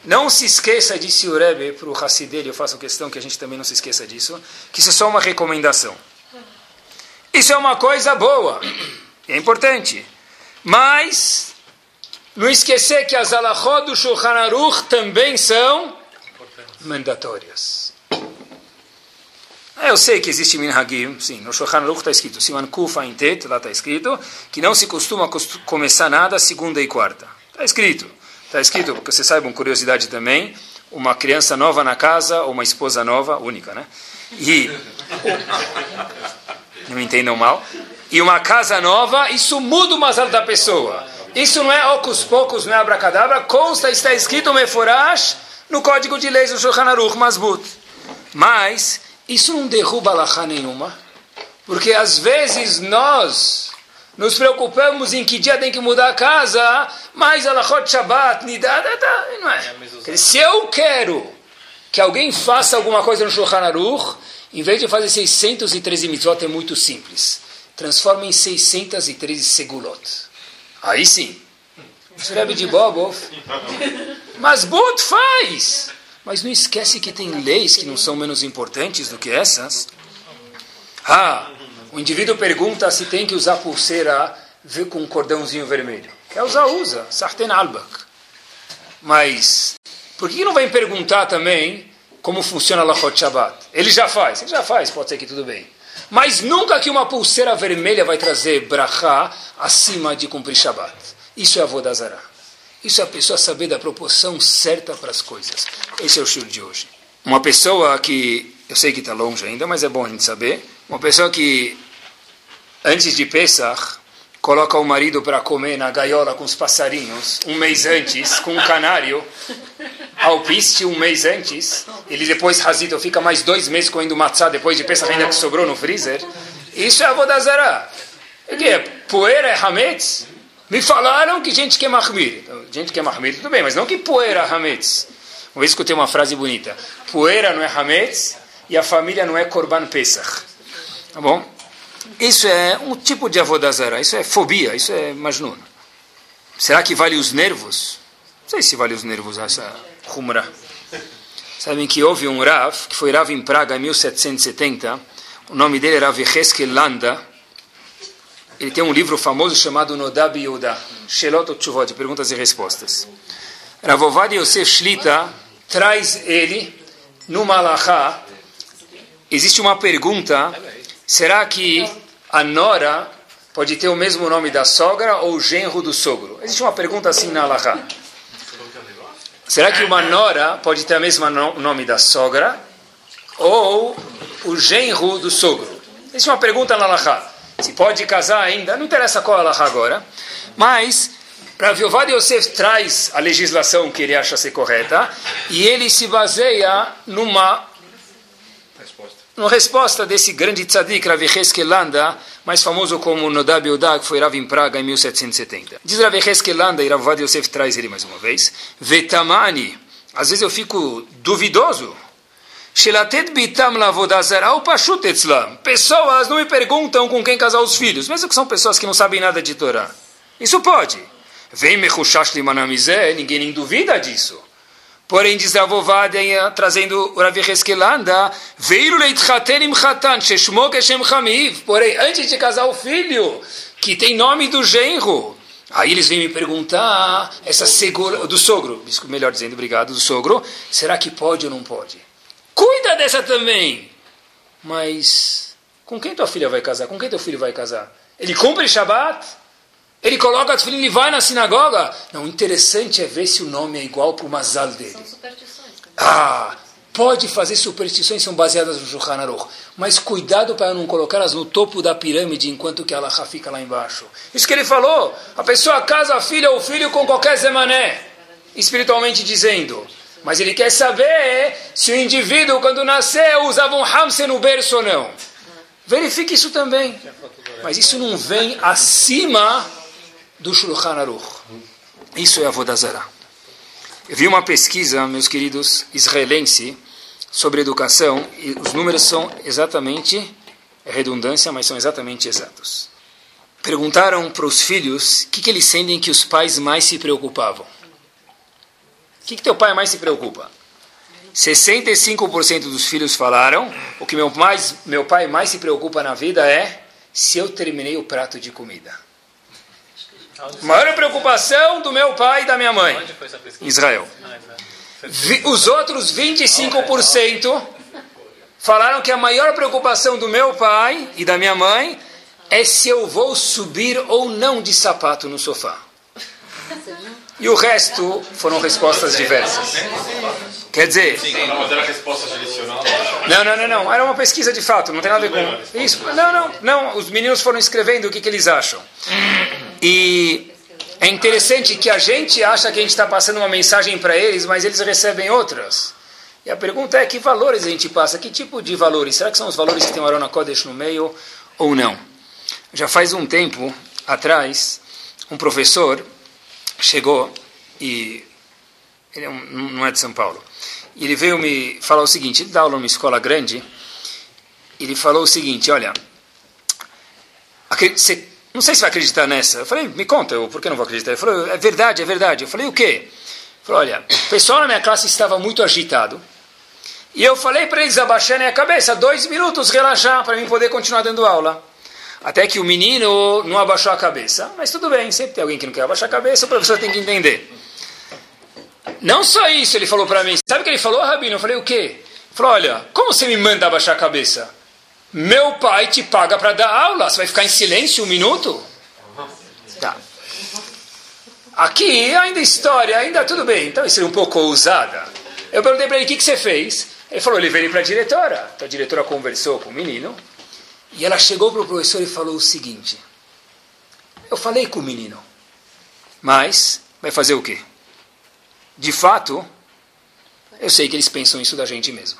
não se esqueça, disse o Rebbe para o Hassid dele, eu faço questão que a gente também não se esqueça disso, que isso é só uma recomendação. Isso é uma coisa boa, é importante. Mas, não esquecer que as alahot do Shulchan Aruch também são mandatórias. É, eu sei que existe minhagim, sim, no Shulchan Aruch está escrito, Siman Kufa Intet, lá está escrito, que não se costuma começar nada segunda e quarta. Está escrito. Está escrito, porque você saiba uma curiosidade também, uma criança nova na casa, ou uma esposa nova, única, né? E, [laughs] não me entendam mal, e uma casa nova, isso muda o mazal da pessoa. Isso não é ocus poucos, não é abracadabra, consta, está escrito meforash no código de leis do Shulchan Aruch Masbut. Mas, isso não derruba alahá nenhuma, porque às vezes nós nos preocupamos em que dia tem que mudar a casa, mas alahot Shabbat, Nidad, não é. Se eu quero que alguém faça alguma coisa no Shulchan Aruch, em vez de fazer 613 mitzvot, é muito simples. Transforma em 613 segulot. Aí sim. Escreve de Bobov. [laughs] Mas Bot faz! Mas não esquece que tem leis que não são menos importantes do que essas. Ah, o indivíduo pergunta se tem que usar pulseira com um cordãozinho vermelho. Quer usar, usa. Sarten albak. Mas, por que não vai perguntar também como funciona a Lachot Shabbat? Ele já faz. Ele já faz, pode ser que tudo bem. Mas nunca que uma pulseira vermelha vai trazer brachá acima de cumprir Shabbat. Isso é Avodazara. Isso é a pessoa saber da proporção certa para as coisas. Esse é o estilo de hoje. Uma pessoa que, eu sei que está longe ainda, mas é bom a gente saber. Uma pessoa que, antes de Pesach, coloca o marido para comer na gaiola com os passarinhos um mês antes, com um canário, alpiste um mês antes, ele depois razito fica mais dois meses comendo matzá depois de pensar ainda que sobrou no freezer. Isso é avodazara. O que é? Poeira é hametz? Me falaram que gente quer mahmir. Gente quer mahmir, tudo bem, mas não que poeira é hametz. Uma vez escutei uma frase bonita. Poeira não é hametz e a família não é korban pesach. Tá bom? Isso é um tipo de avodazara, isso é fobia, isso é majnun. Será que vale os nervos? Não sei se vale os nervos essa humra. Sabem que houve um Rav, que foi Rav em Praga em 1770, o nome dele era Viheskel Landa, ele tem um livro famoso chamado Nodab Yehuda, Shelot Tshuvot, perguntas e respostas. Ravovad Yosef Shlita traz ele no Malachá, existe uma pergunta Será que a nora pode ter o mesmo nome da sogra ou o genro do sogro? Existe uma pergunta assim na Alaha. Será que uma nora pode ter o mesmo nome da sogra ou o genro do sogro? Existe uma pergunta na Alaha. Se pode casar ainda, não interessa qual é a Alaha agora, mas Rav Yovad Yosef traz a legislação que ele acha ser correta e ele se baseia numa uma resposta desse grande tzadik, Rav Kelanda, mais famoso como Nodab Yehuda, que foi Rav em Praga em 1770. Diz Rav Kelanda, e Rav Yosef traz ele mais uma vez, Vetamani, às vezes eu fico duvidoso, Pessoas não me perguntam com quem casar os filhos, mesmo que são pessoas que não sabem nada de Torá. Isso pode. Vem mechushash limanamizé, ninguém nem duvida disso. Porém, diz a Vovadia, trazendo o Ravi Heskelanda, Veiru chamiv. Porém, antes de casar o filho, que tem nome do genro, Aí eles vêm me perguntar, essa segura, do sogro, melhor dizendo, obrigado, do sogro, será que pode ou não pode? Cuida dessa também! Mas, com quem tua filha vai casar? Com quem teu filho vai casar? Ele cumpre Shabbat? Ele coloca o filho e vai na sinagoga. Não, o interessante é ver se o nome é igual para o mazal dele. São superstições. Ah, pode fazer superstições são baseadas no Shulchan Aruch, mas cuidado para não colocá-las no topo da pirâmide enquanto que ela fica lá embaixo. Isso que ele falou, a pessoa casa a filha ou filho com qualquer zemané, espiritualmente dizendo. Mas ele quer saber se o indivíduo, quando nasceu, usava um hamster no berço ou não. Verifique isso também. Mas isso não vem acima do Shulchan Aruch. Isso é a Vodazara. Eu vi uma pesquisa, meus queridos, israelense, sobre educação, e os números são exatamente, é redundância, mas são exatamente exatos. Perguntaram para os filhos o que, que eles sentem que os pais mais se preocupavam. O que, que teu pai mais se preocupa? 65% dos filhos falaram: o que meu, mais, meu pai mais se preocupa na vida é se eu terminei o prato de comida. Maior preocupação do meu pai e da minha mãe. Israel. Os outros 25% falaram que a maior preocupação do meu pai e da minha mãe é se eu vou subir ou não de sapato no sofá. E o resto foram respostas diversas. Quer dizer. Não, não, não, não. Era uma pesquisa de fato, não tem nada a ver com. Isso. Não, não, não. Os meninos foram escrevendo o que, que eles acham. E é interessante que a gente acha que a gente está passando uma mensagem para eles, mas eles recebem outras. E a pergunta é que valores a gente passa? Que tipo de valores? Será que são os valores que tem o Arona Kodesh no meio ou não? Já faz um tempo atrás, um professor chegou e ele é um, não é de São Paulo. ele veio me falar o seguinte, ele dá aula numa escola grande, ele falou o seguinte, olha, você, não sei se vai acreditar nessa. Eu falei, me conta, eu, por que não vou acreditar? Ele falou, é verdade, é verdade. Eu falei, o quê? Ele falou, olha, o pessoal na minha classe estava muito agitado, e eu falei para eles abaixarem a cabeça, dois minutos relaxar, para mim poder continuar dando aula. Até que o menino não abaixou a cabeça. Mas tudo bem, sempre tem alguém que não quer abaixar a cabeça, o professor tem que entender. Não só isso, ele falou para mim. Sabe o que ele falou, Rabino? Eu falei, o quê? Ele falou, olha, como você me manda abaixar a cabeça? Meu pai te paga para dar aula, você vai ficar em silêncio um minuto? Tá. Aqui ainda história, ainda tudo bem. Então isso é um pouco ousada. Eu perguntei para ele, o que, que você fez? Ele falou, ele veio para a diretora. Então a diretora conversou com o menino. E ela chegou para o professor e falou o seguinte: Eu falei com o menino, mas vai fazer o quê? De fato, eu sei que eles pensam isso da gente mesmo.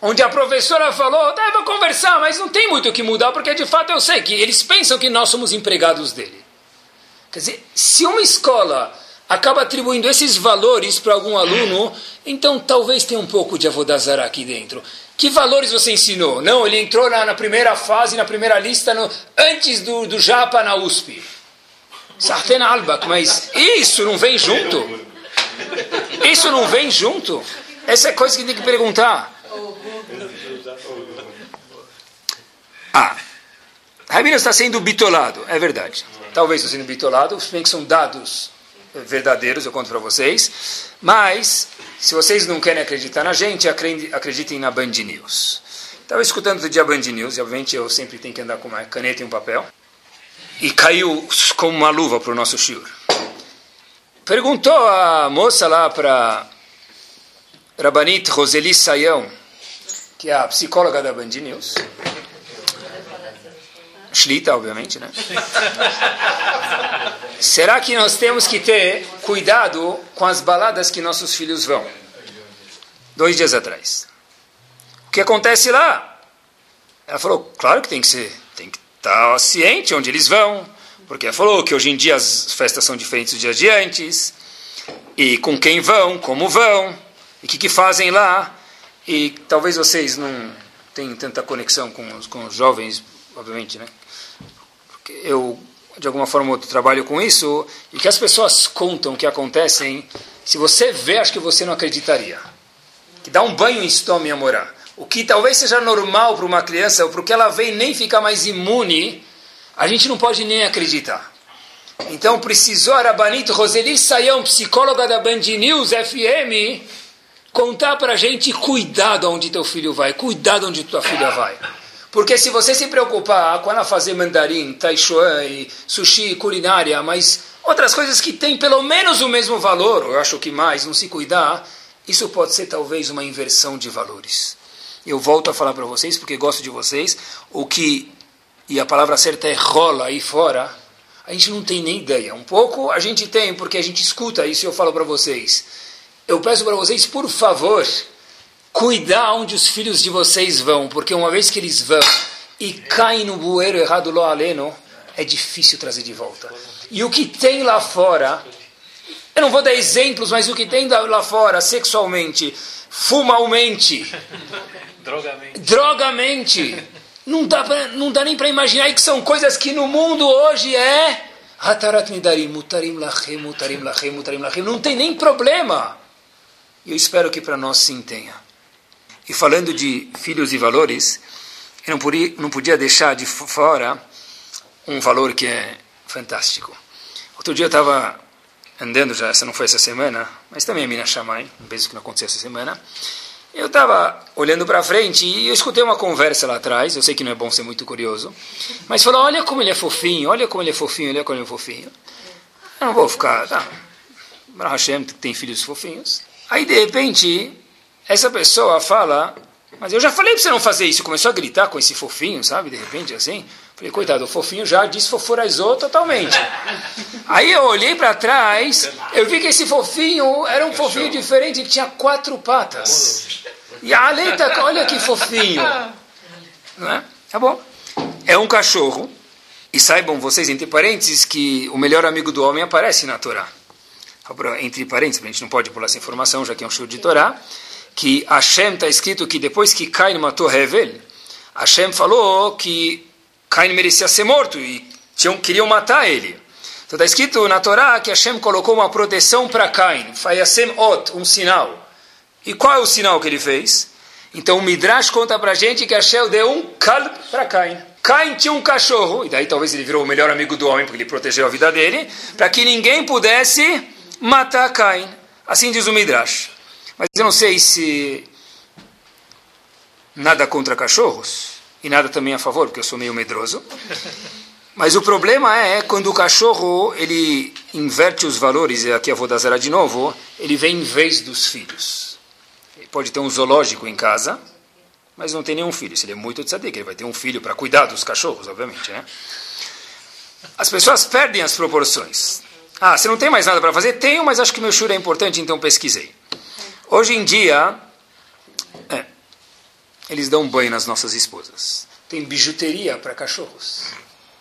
Onde a professora falou, tá, vou conversar, mas não tem muito o que mudar, porque de fato eu sei que eles pensam que nós somos empregados dele. Quer dizer, se uma escola acaba atribuindo esses valores para algum aluno, então talvez tenha um pouco de avodazara aqui dentro. Que valores você ensinou? Não, ele entrou na, na primeira fase, na primeira lista, no, antes do, do Japa na USP. Sartena Alba, mas isso não vem junto? Isso não vem junto? Essa é coisa que tem que perguntar. Ah, Rabino está sendo bitolado, é verdade. Talvez está sendo bitolado, os que são dados verdadeiros, eu conto para vocês. Mas, se vocês não querem acreditar na gente, acreditem na Band News. Estava escutando do dia Band News, e obviamente eu sempre tenho que andar com uma caneta e um papel. E caiu como uma luva para o nosso shiur. Perguntou a moça lá para Rabanit Roseli Sayão, que é a psicóloga da Band News. Shlita, obviamente, né? [laughs] Será que nós temos que ter cuidado com as baladas que nossos filhos vão? Dois dias atrás. O que acontece lá? Ela falou, claro que tem que ser, tem que estar ciente onde eles vão, porque ela falou que hoje em dia as festas são diferentes dos dias de antes, e com quem vão, como vão, e o que, que fazem lá, e talvez vocês não tenham tanta conexão com os, com os jovens, obviamente, né? Porque eu de alguma forma ou trabalho com isso, e que as pessoas contam que acontecem, se você vê, acho que você não acreditaria. Que dá um banho em estômago, morar. O que talvez seja normal para uma criança, ou porque ela vem nem ficar mais imune, a gente não pode nem acreditar. Então precisou a Rabanito Roseli Sayão, psicóloga da Band News FM, contar para a gente, cuidado onde teu filho vai, cuidado onde tua filha vai. Porque se você se preocupar com ela fazer mandarim, taichuan, sushi, culinária, mas outras coisas que têm pelo menos o mesmo valor, eu acho que mais, não se cuidar, isso pode ser talvez uma inversão de valores. Eu volto a falar para vocês, porque gosto de vocês, o que, e a palavra certa é rola aí fora, a gente não tem nem ideia. Um pouco a gente tem, porque a gente escuta isso e eu falo para vocês. Eu peço para vocês, por favor, cuidar onde os filhos de vocês vão, porque uma vez que eles vão e caem no bueiro errado lo aleno, é difícil trazer de volta. E o que tem lá fora, eu não vou dar exemplos, mas o que tem lá fora sexualmente, fumalmente, [laughs] drogamente, drogamente não dá, pra, não dá nem para imaginar que são coisas que no mundo hoje é Hatarat Midarim, Mutarim Lachem, Mutarim Lachem, Mutarim Lachem, não tem nem problema. E eu espero que para nós sim tenha. E falando de filhos e valores, eu não podia, não podia deixar de fora um valor que é fantástico. Outro dia eu estava andando, já essa não foi essa semana, mas também a Mina um beijo que não aconteceu essa semana. Eu estava olhando para frente e eu escutei uma conversa lá atrás. Eu sei que não é bom ser muito curioso, mas falou: Olha como ele é fofinho, olha como ele é fofinho, olha como ele é fofinho. Eu não vou ficar. Tá, Hashem tem filhos fofinhos. Aí de repente essa pessoa fala, mas eu já falei para você não fazer isso. Começou a gritar com esse fofinho, sabe? De repente, assim. Falei, coitado, o fofinho já desfoforizou totalmente. Aí eu olhei para trás, eu vi que esse fofinho era um fofinho diferente, que tinha quatro patas. E a Aleita, olha que fofinho. Não é? Tá bom. É um cachorro. E saibam vocês, entre parênteses, que o melhor amigo do homem aparece na Torá. entre parênteses, a gente não pode pular essa informação, já que é um show de Torá, que Hashem está escrito que depois que Cain matou Hevel, Hashem falou que Cain merecia ser morto e tinham, queriam matar ele. Então está escrito na Torá que Hashem colocou uma proteção para Cain, Ot, um sinal. E qual é o sinal que ele fez? Então o Midrash conta para gente que Hashem deu um kalb para Cain. Cain tinha um cachorro, e daí talvez ele virou o melhor amigo do homem, porque ele protegeu a vida dele, para que ninguém pudesse matar Cain. Assim diz o Midrash. Mas eu não sei se nada contra cachorros, e nada também a favor, porque eu sou meio medroso. Mas o problema é quando o cachorro ele inverte os valores, e aqui eu vou dar zero de novo, ele vem em vez dos filhos. Ele pode ter um zoológico em casa, mas não tem nenhum filho. Se ele é muito tzadik, ele vai ter um filho para cuidar dos cachorros, obviamente. Né? As pessoas perdem as proporções. Ah, você não tem mais nada para fazer? Tenho, mas acho que meu shur é importante, então pesquisei. Hoje em dia, é, eles dão banho nas nossas esposas. Tem bijuteria para cachorros.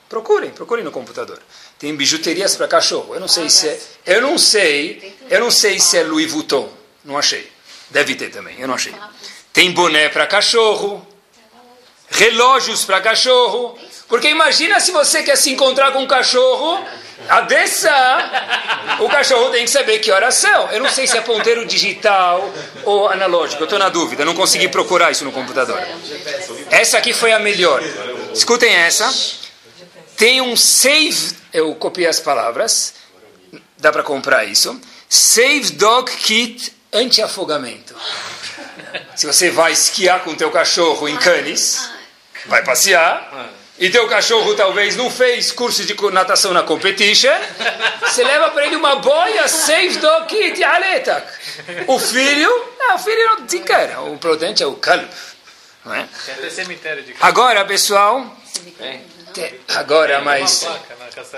Procurem, procurem no computador. Tem bijuterias para cachorro. Eu não sei se é, eu não sei, eu não sei se é Louis Vuitton. Não achei. Deve ter também, eu não achei. Tem boné para cachorro, relógios para cachorro. Porque imagina se você quer se encontrar com um cachorro, a dessa, o cachorro tem que saber que horas são. Eu não sei se é ponteiro digital ou analógico, eu estou na dúvida, não consegui procurar isso no computador. Essa aqui foi a melhor. Escutem essa. Tem um save, eu copiei as palavras, dá para comprar isso. Save Dog Kit anti-afogamento. Se você vai esquiar com teu cachorro em Cannes, vai passear, e teu cachorro talvez não fez curso de natação na competition, você leva para ele uma boia safe do kit, aletak. O filho, não, o filho não desencana. O importante é o calvo. Não é? Agora, pessoal, agora mais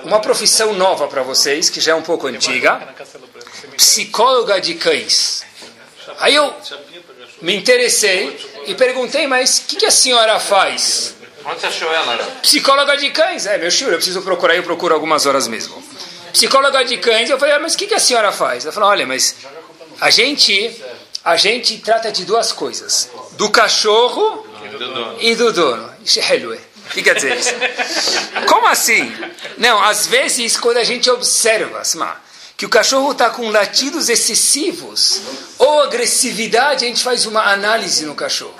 uma profissão nova para vocês, que já é um pouco antiga, psicóloga de cães. Aí eu me interessei e perguntei, mas o que, que, a senhora faz? Onde você achou ela? Psicóloga de cães. É, meu senhor, eu preciso procurar, eu procuro algumas horas mesmo. Psicóloga de cães. Eu falei, ah, mas o que, que a senhora faz? Ela falou, olha, mas a gente, a gente trata de duas coisas. Do cachorro e do dono. O que quer dizer isso? [laughs] Como assim? Não, às vezes quando a gente observa, que o cachorro está com latidos excessivos ou agressividade, a gente faz uma análise no cachorro.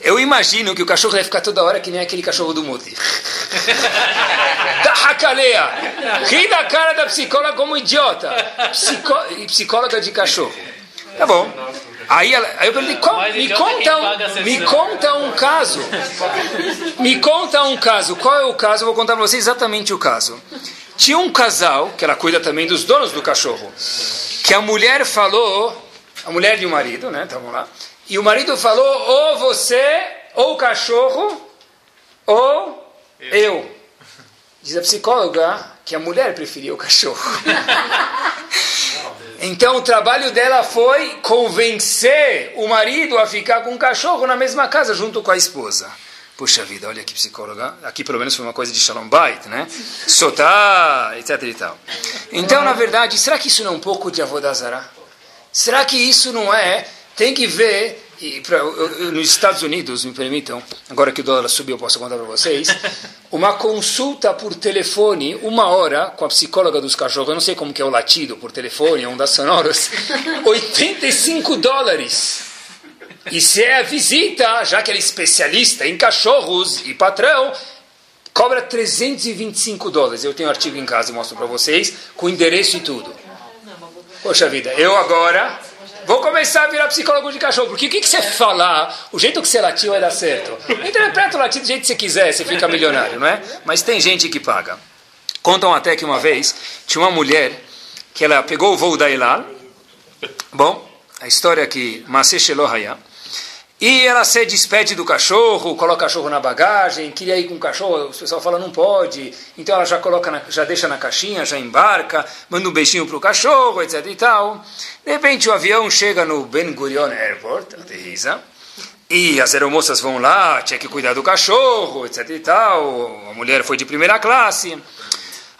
Eu imagino que o cachorro deve ficar toda hora que nem aquele cachorro do Muti. Tahakaleia! [laughs] Ri da cara da psicóloga como idiota. Psicó psicóloga de cachorro. Tá bom. Aí, ela, aí eu perguntei, me, conta um, me conta um caso. Me conta um caso. Qual é o caso? Eu vou contar para vocês exatamente o caso. Tinha um casal, que ela cuida também dos donos do cachorro, que a mulher falou, a mulher e o marido, né? Estavam lá. E o marido falou, ou você, ou o cachorro, ou eu. eu. Diz a psicóloga que a mulher preferia o cachorro. [laughs] então o trabalho dela foi convencer o marido a ficar com o cachorro na mesma casa junto com a esposa. Puxa vida, olha que psicóloga. Aqui pelo menos foi uma coisa de Shalom Bait, né? Sotar, etc e tal. Então, na verdade, será que isso não é um pouco de Avodazara? Será que isso não é? Tem que ver. Pra, eu, nos Estados Unidos, me permitam, agora que o dólar subiu, eu posso contar para vocês, uma consulta por telefone, uma hora, com a psicóloga dos cachorros, eu não sei como que é o latido por telefone, ondas sonoras, [laughs] 85 dólares. E se é a visita, já que ele é especialista em cachorros e patrão, cobra 325 dólares. Eu tenho um artigo em casa, mostro para vocês, com endereço e tudo. Poxa vida, eu agora vou começar a virar psicólogo de cachorro. Porque o que, que você falar, o jeito que você latir vai dar certo. Interpreta o latir do jeito que você quiser, você fica milionário, não é? Mas tem gente que paga. Contam até que uma vez tinha uma mulher que ela pegou o voo da Elal. Bom, a história que Maseh e ela se despede do cachorro, coloca o cachorro na bagagem, queria ir com o cachorro, o pessoal fala não pode, então ela já coloca, na, já deixa na caixinha, já embarca, manda um beijinho para o cachorro, etc e tal. De repente o avião chega no Ben Gurion Airport, aterriza, e as aeromoças vão lá, tinha que cuidar do cachorro, etc e tal, a mulher foi de primeira classe.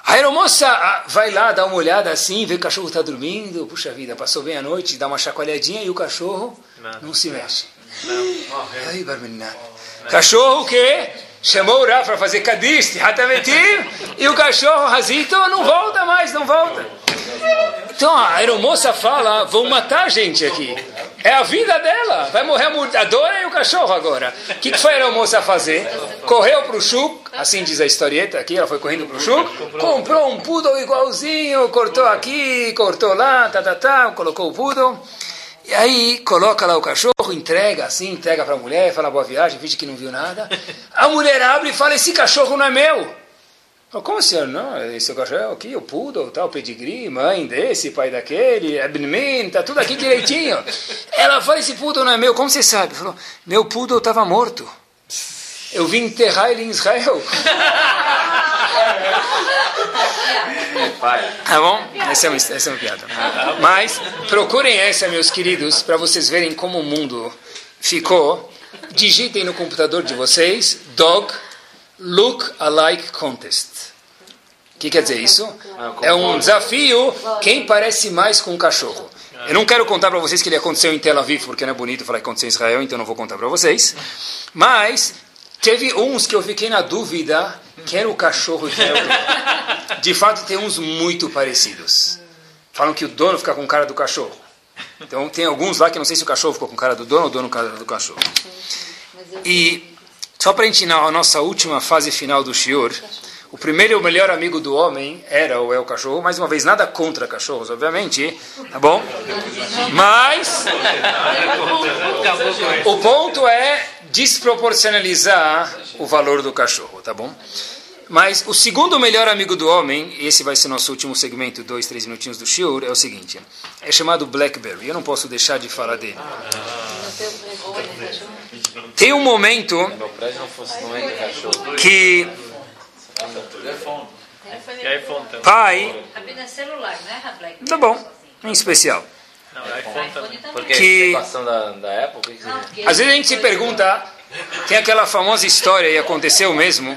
A aeromoça ah, vai lá, dá uma olhada assim, vê que o cachorro está dormindo. Puxa vida, passou bem a noite, dá uma chacoalhadinha e o cachorro não, não se mexe. Cachorro que chamou o Rafa para fazer Kadish, Hatavetim, e o cachorro Razito não volta mais, não volta. Então a aeromoça fala: vão matar a gente aqui. É a vida dela. Vai morrer a Dora e o cachorro agora. O que, que foi a aeromoça fazer? Correu para o Chuk, assim diz a historieta aqui, ela foi correndo para o Chuk, comprou um poodle igualzinho, cortou aqui, cortou lá, tá, tá, tá, colocou o poodle. E aí coloca lá o cachorro, entrega assim, entrega para a mulher, fala boa viagem, finge que não viu nada. A mulher abre e fala: Esse cachorro não é meu. Como senhor? Não, esse cachorro é aqui, o poodle, o pedigree, mãe desse, pai daquele, Abnmin, tá tudo aqui direitinho. Ela fala: Esse poodle não é meu. Como você sabe? Falou: Meu poodle estava morto. Eu vim enterrar ele em Israel. [laughs] Tá bom? Essa é uma, essa é uma piada. Mas procurem essa, meus queridos, para vocês verem como o mundo ficou. Digitem no computador de vocês Dog Look Alike Contest. O que quer dizer isso? É um desafio quem parece mais com um cachorro. Eu não quero contar para vocês que ele aconteceu em Tel Aviv, porque não é bonito falar que aconteceu em Israel, então não vou contar para vocês. Mas teve uns que eu fiquei na dúvida quem era o cachorro e quem era o dono. De fato, tem uns muito parecidos. Falam que o dono fica com cara do cachorro. Então, tem alguns lá que não sei se o cachorro ficou com cara do dono ou o dono com cara do cachorro. E, só para a gente, na nossa última fase final do Shior, o primeiro e o melhor amigo do homem era ou é o cachorro. Mais uma vez, nada contra cachorros, obviamente. Tá bom? Mas. O ponto é desproporcionalizar o valor do cachorro, tá bom? Mas o segundo melhor amigo do homem, esse vai ser nosso último segmento, dois, três minutinhos do Shiur, é o seguinte: é chamado Blackberry. Eu não posso deixar de falar dele. Tem um momento que Pai. Tá bom, em especial. Porque que, da, da época, às vezes a gente se pergunta, tem aquela famosa história, e aconteceu mesmo,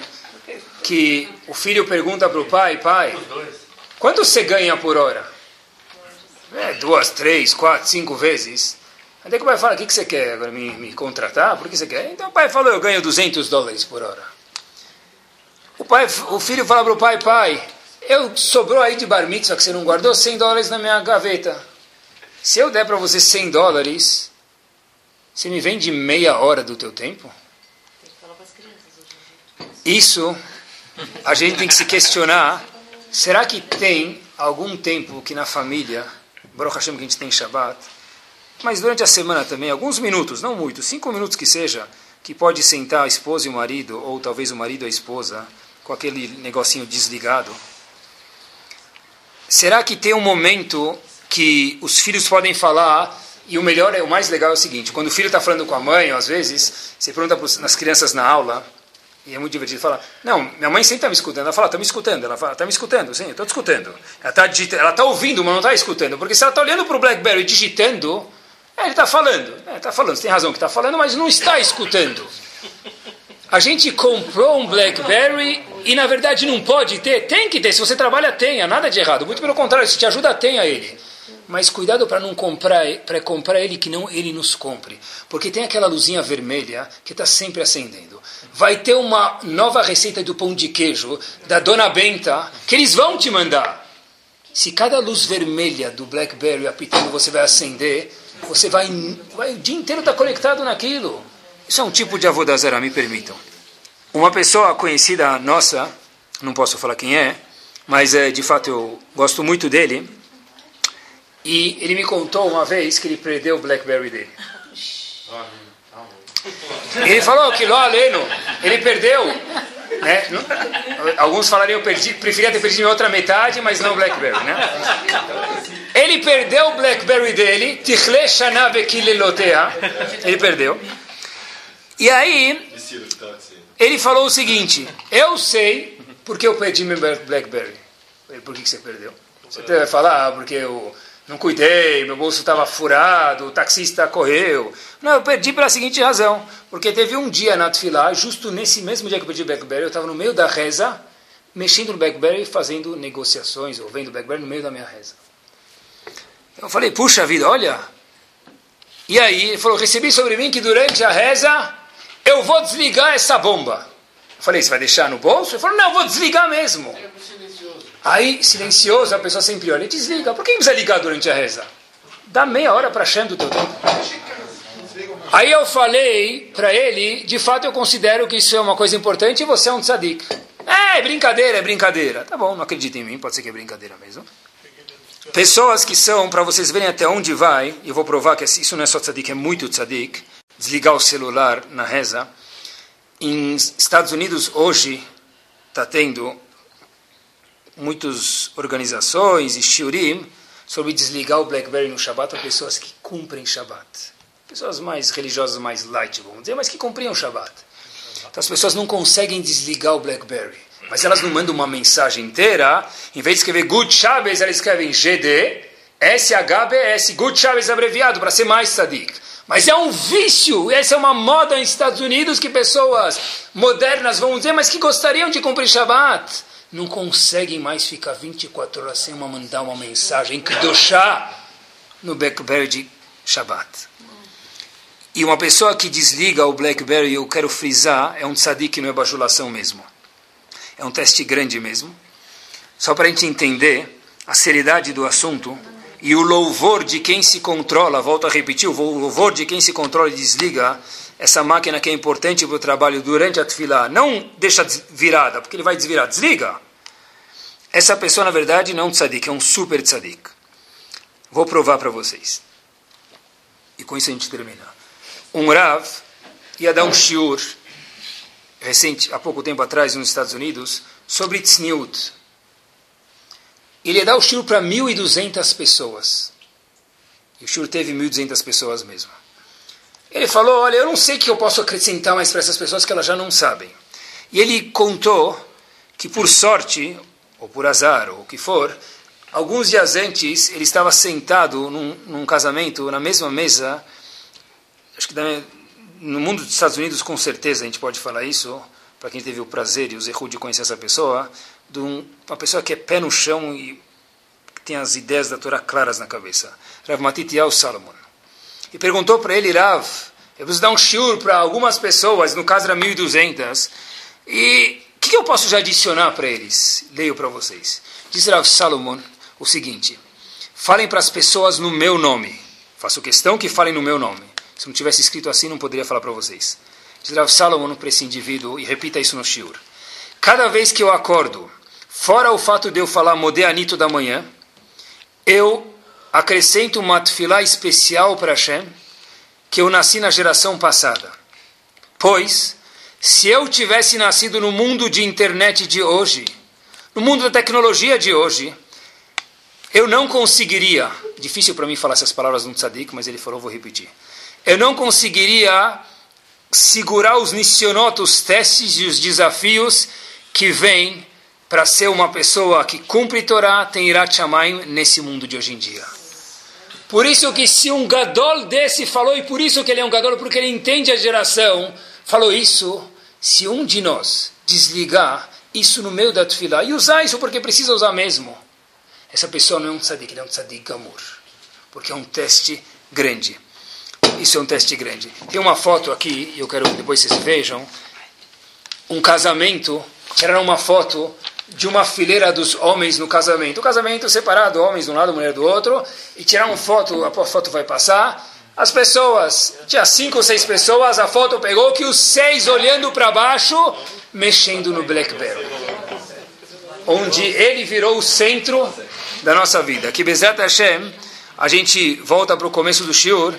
que o filho pergunta para o pai, pai, quanto você ganha por hora? É, duas, três, quatro, cinco vezes. Até que o pai fala, o que, que você quer? Agora me, me contratar? Por que você quer? Então o pai falou, eu ganho 200 dólares por hora. O, pai, o filho fala para o pai, pai, eu sobrou aí de bar mitzvah que você não guardou 100 dólares na minha gaveta. Se eu der para você 100 dólares, você me vende meia hora do teu tempo? Isso, a gente tem que se questionar, será que tem algum tempo que na família, Baruch Hashem que a gente tem Shabbat, mas durante a semana também, alguns minutos, não muito, cinco minutos que seja, que pode sentar a esposa e o marido, ou talvez o marido e a esposa, com aquele negocinho desligado. Será que tem um momento que os filhos podem falar, e o melhor, é o mais legal é o seguinte, quando o filho está falando com a mãe, às vezes, você pergunta nas crianças na aula, e é muito divertido falar, não, minha mãe sempre está me escutando, ela fala, está me escutando, ela fala, está me escutando, sim, estou escutando. Ela está ela tá ouvindo, mas não está escutando, porque se ela está olhando para o BlackBerry digitando, é, ele está falando, está é, falando, você tem razão que está falando, mas não está escutando. A gente comprou um BlackBerry e na verdade não pode ter. Tem que ter. Se você trabalha, tenha. Nada de errado. Muito pelo contrário, se te ajuda, tenha ele. Mas cuidado para não comprar, para comprar ele que não ele nos compre, porque tem aquela luzinha vermelha que está sempre acendendo. Vai ter uma nova receita do pão de queijo da Dona Benta que eles vão te mandar. Se cada luz vermelha do BlackBerry apitando você vai acender, você vai, vai o dia inteiro estar tá conectado naquilo. Isso é um tipo de avodazara, me permitam. Uma pessoa conhecida nossa, não posso falar quem é, mas é, de fato eu gosto muito dele. E ele me contou uma vez que ele perdeu o Blackberry dele. Ele falou que lá aleno, ele perdeu. Né? Alguns falariam perdi, preferia ter perdido em outra metade, mas não o Blackberry, né? Ele perdeu o Blackberry dele, ele perdeu. E aí, ele falou o seguinte: Eu sei porque eu perdi meu Blackberry. Por que, você perdeu? Você vai falar, ah, porque eu não cuidei, meu bolso estava furado, o taxista correu. Não, eu perdi pela seguinte razão: porque teve um dia na Tfilá, justo nesse mesmo dia que eu perdi o Blackberry, eu estava no meio da reza, mexendo no BlackBerry e fazendo negociações, ou vendo BlackBerry no meio da minha reza. Eu falei, puxa vida, olha. E aí, ele falou, recebi sobre mim que durante a reza eu vou desligar essa bomba. Eu falei, você vai deixar no bolso? Ele falou, não, vou desligar mesmo. Aí, silencioso, a pessoa sempre olha e desliga. Por que precisa ligar durante a reza? Dá meia hora para Hashem do teu tempo. Aí eu falei para ele, de fato eu considero que isso é uma coisa importante e você é um tzadik. É, é brincadeira, é brincadeira. Tá bom, não acredita em mim, pode ser que é brincadeira mesmo. Pessoas que são, para vocês verem até onde vai, eu vou provar que isso não é só tzadik, é muito tzadik, desligar o celular na reza. Em Estados Unidos hoje está tendo muitas organizações e shiurim sobre desligar o BlackBerry no Shabbat para pessoas que cumprem Shabbat. Pessoas mais religiosas, mais light, vamos dizer, mas que cumpriam Shabbat. Então as pessoas não conseguem desligar o BlackBerry. Mas elas não mandam uma mensagem inteira. Em vez de escrever Good Shabbos, elas escrevem GD, SHBS, Good Shabbos abreviado, para ser mais sadik. Mas é um vício, essa é uma moda nos Estados Unidos que pessoas modernas vão dizer, mas que gostariam de cumprir Shabbat não conseguem mais ficar 24 horas sem uma mandar uma mensagem Kedoshá no BlackBerry de Shabbat. E uma pessoa que desliga o BlackBerry, eu quero frisar, é um tzadik, não é bajulação mesmo. É um teste grande mesmo. Só para a gente entender a seriedade do assunto e o louvor de quem se controla, volto a repetir, o louvor de quem se controla e desliga essa máquina que é importante para o trabalho durante a tefilá, não deixa virada, porque ele vai desvirar, desliga. Essa pessoa, na verdade, não é um tzadik, é um super tzadik. Vou provar para vocês. E com isso a gente termina. Um Rav ia dar um shiur, recente, há pouco tempo atrás, nos Estados Unidos, sobre tzniut. Ele ia dar o shiur para 1.200 pessoas. E o shiur teve 1.200 pessoas mesmo. Ele falou, olha, eu não sei o que eu posso acrescentar mais para essas pessoas que elas já não sabem. E ele contou que, por sorte, ou por azar, ou o que for, alguns dias antes ele estava sentado num, num casamento, na mesma mesa, acho que no mundo dos Estados Unidos com certeza a gente pode falar isso, para quem teve o prazer e o zerro de conhecer essa pessoa, de um, uma pessoa que é pé no chão e tem as ideias da Torá claras na cabeça. Rav Matitiel Salomon. E perguntou para ele, Rav, eu preciso dar um shiur para algumas pessoas, no caso era 1.200, e que, que eu posso já adicionar para eles? Leio para vocês. Diz Rav Salomon o seguinte: falem para as pessoas no meu nome. Faço questão que falem no meu nome. Se não tivesse escrito assim, não poderia falar para vocês. Diz Rav Salomon para esse indivíduo, e repita isso no Shiur. Cada vez que eu acordo, fora o fato de eu falar Modeanito da manhã, eu acrescento uma tefilá especial para Hashem, que eu nasci na geração passada. Pois se eu tivesse nascido no mundo de internet de hoje, no mundo da tecnologia de hoje, eu não conseguiria, difícil para mim falar essas palavras no tzadik, mas ele falou, vou repetir. Eu não conseguiria segurar os nissionotos, os testes e os desafios que vêm para ser uma pessoa que cumpre Torá, tem Irat Shamayim nesse mundo de hoje em dia. Por isso que se um gadol desse falou, e por isso que ele é um gadol, porque ele entende a geração, falou isso, se um de nós desligar isso no meio da tefilá e usar isso porque precisa usar mesmo, essa pessoa não é um tzadik, ele é um tzadik gamur. Porque é um teste grande. Isso é um teste grande. Tem uma foto aqui, e eu quero que depois vocês vejam, um casamento, era uma foto de uma fileira dos homens no casamento. O casamento separado, homens de um lado, mulher do outro, e tirar uma foto, a foto vai passar, as pessoas, tinha cinco ou seis pessoas, a foto pegou que os seis olhando para baixo, mexendo no BlackBerry. Onde ele virou o centro da nossa vida. Que Bezat Hashem, a gente volta para o começo do Shiur,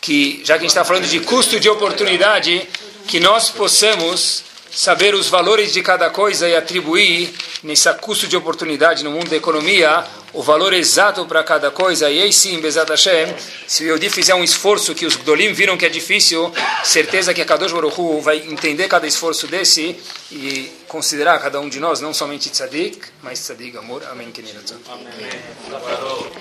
que já que a gente está falando de custo de oportunidade, que nós possamos saber os valores de cada coisa e atribuir nesse custo de oportunidade no mundo da economia o valor exato para cada coisa. E aí sim, Bezat Hashem, se o Yodi fizer um esforço que os Gdolim viram que é difícil, certeza que a Kadosh Hu vai entender cada esforço desse e considerar cada um de nós, não somente tzadik, mas tzadik, amor. Amém. Amém.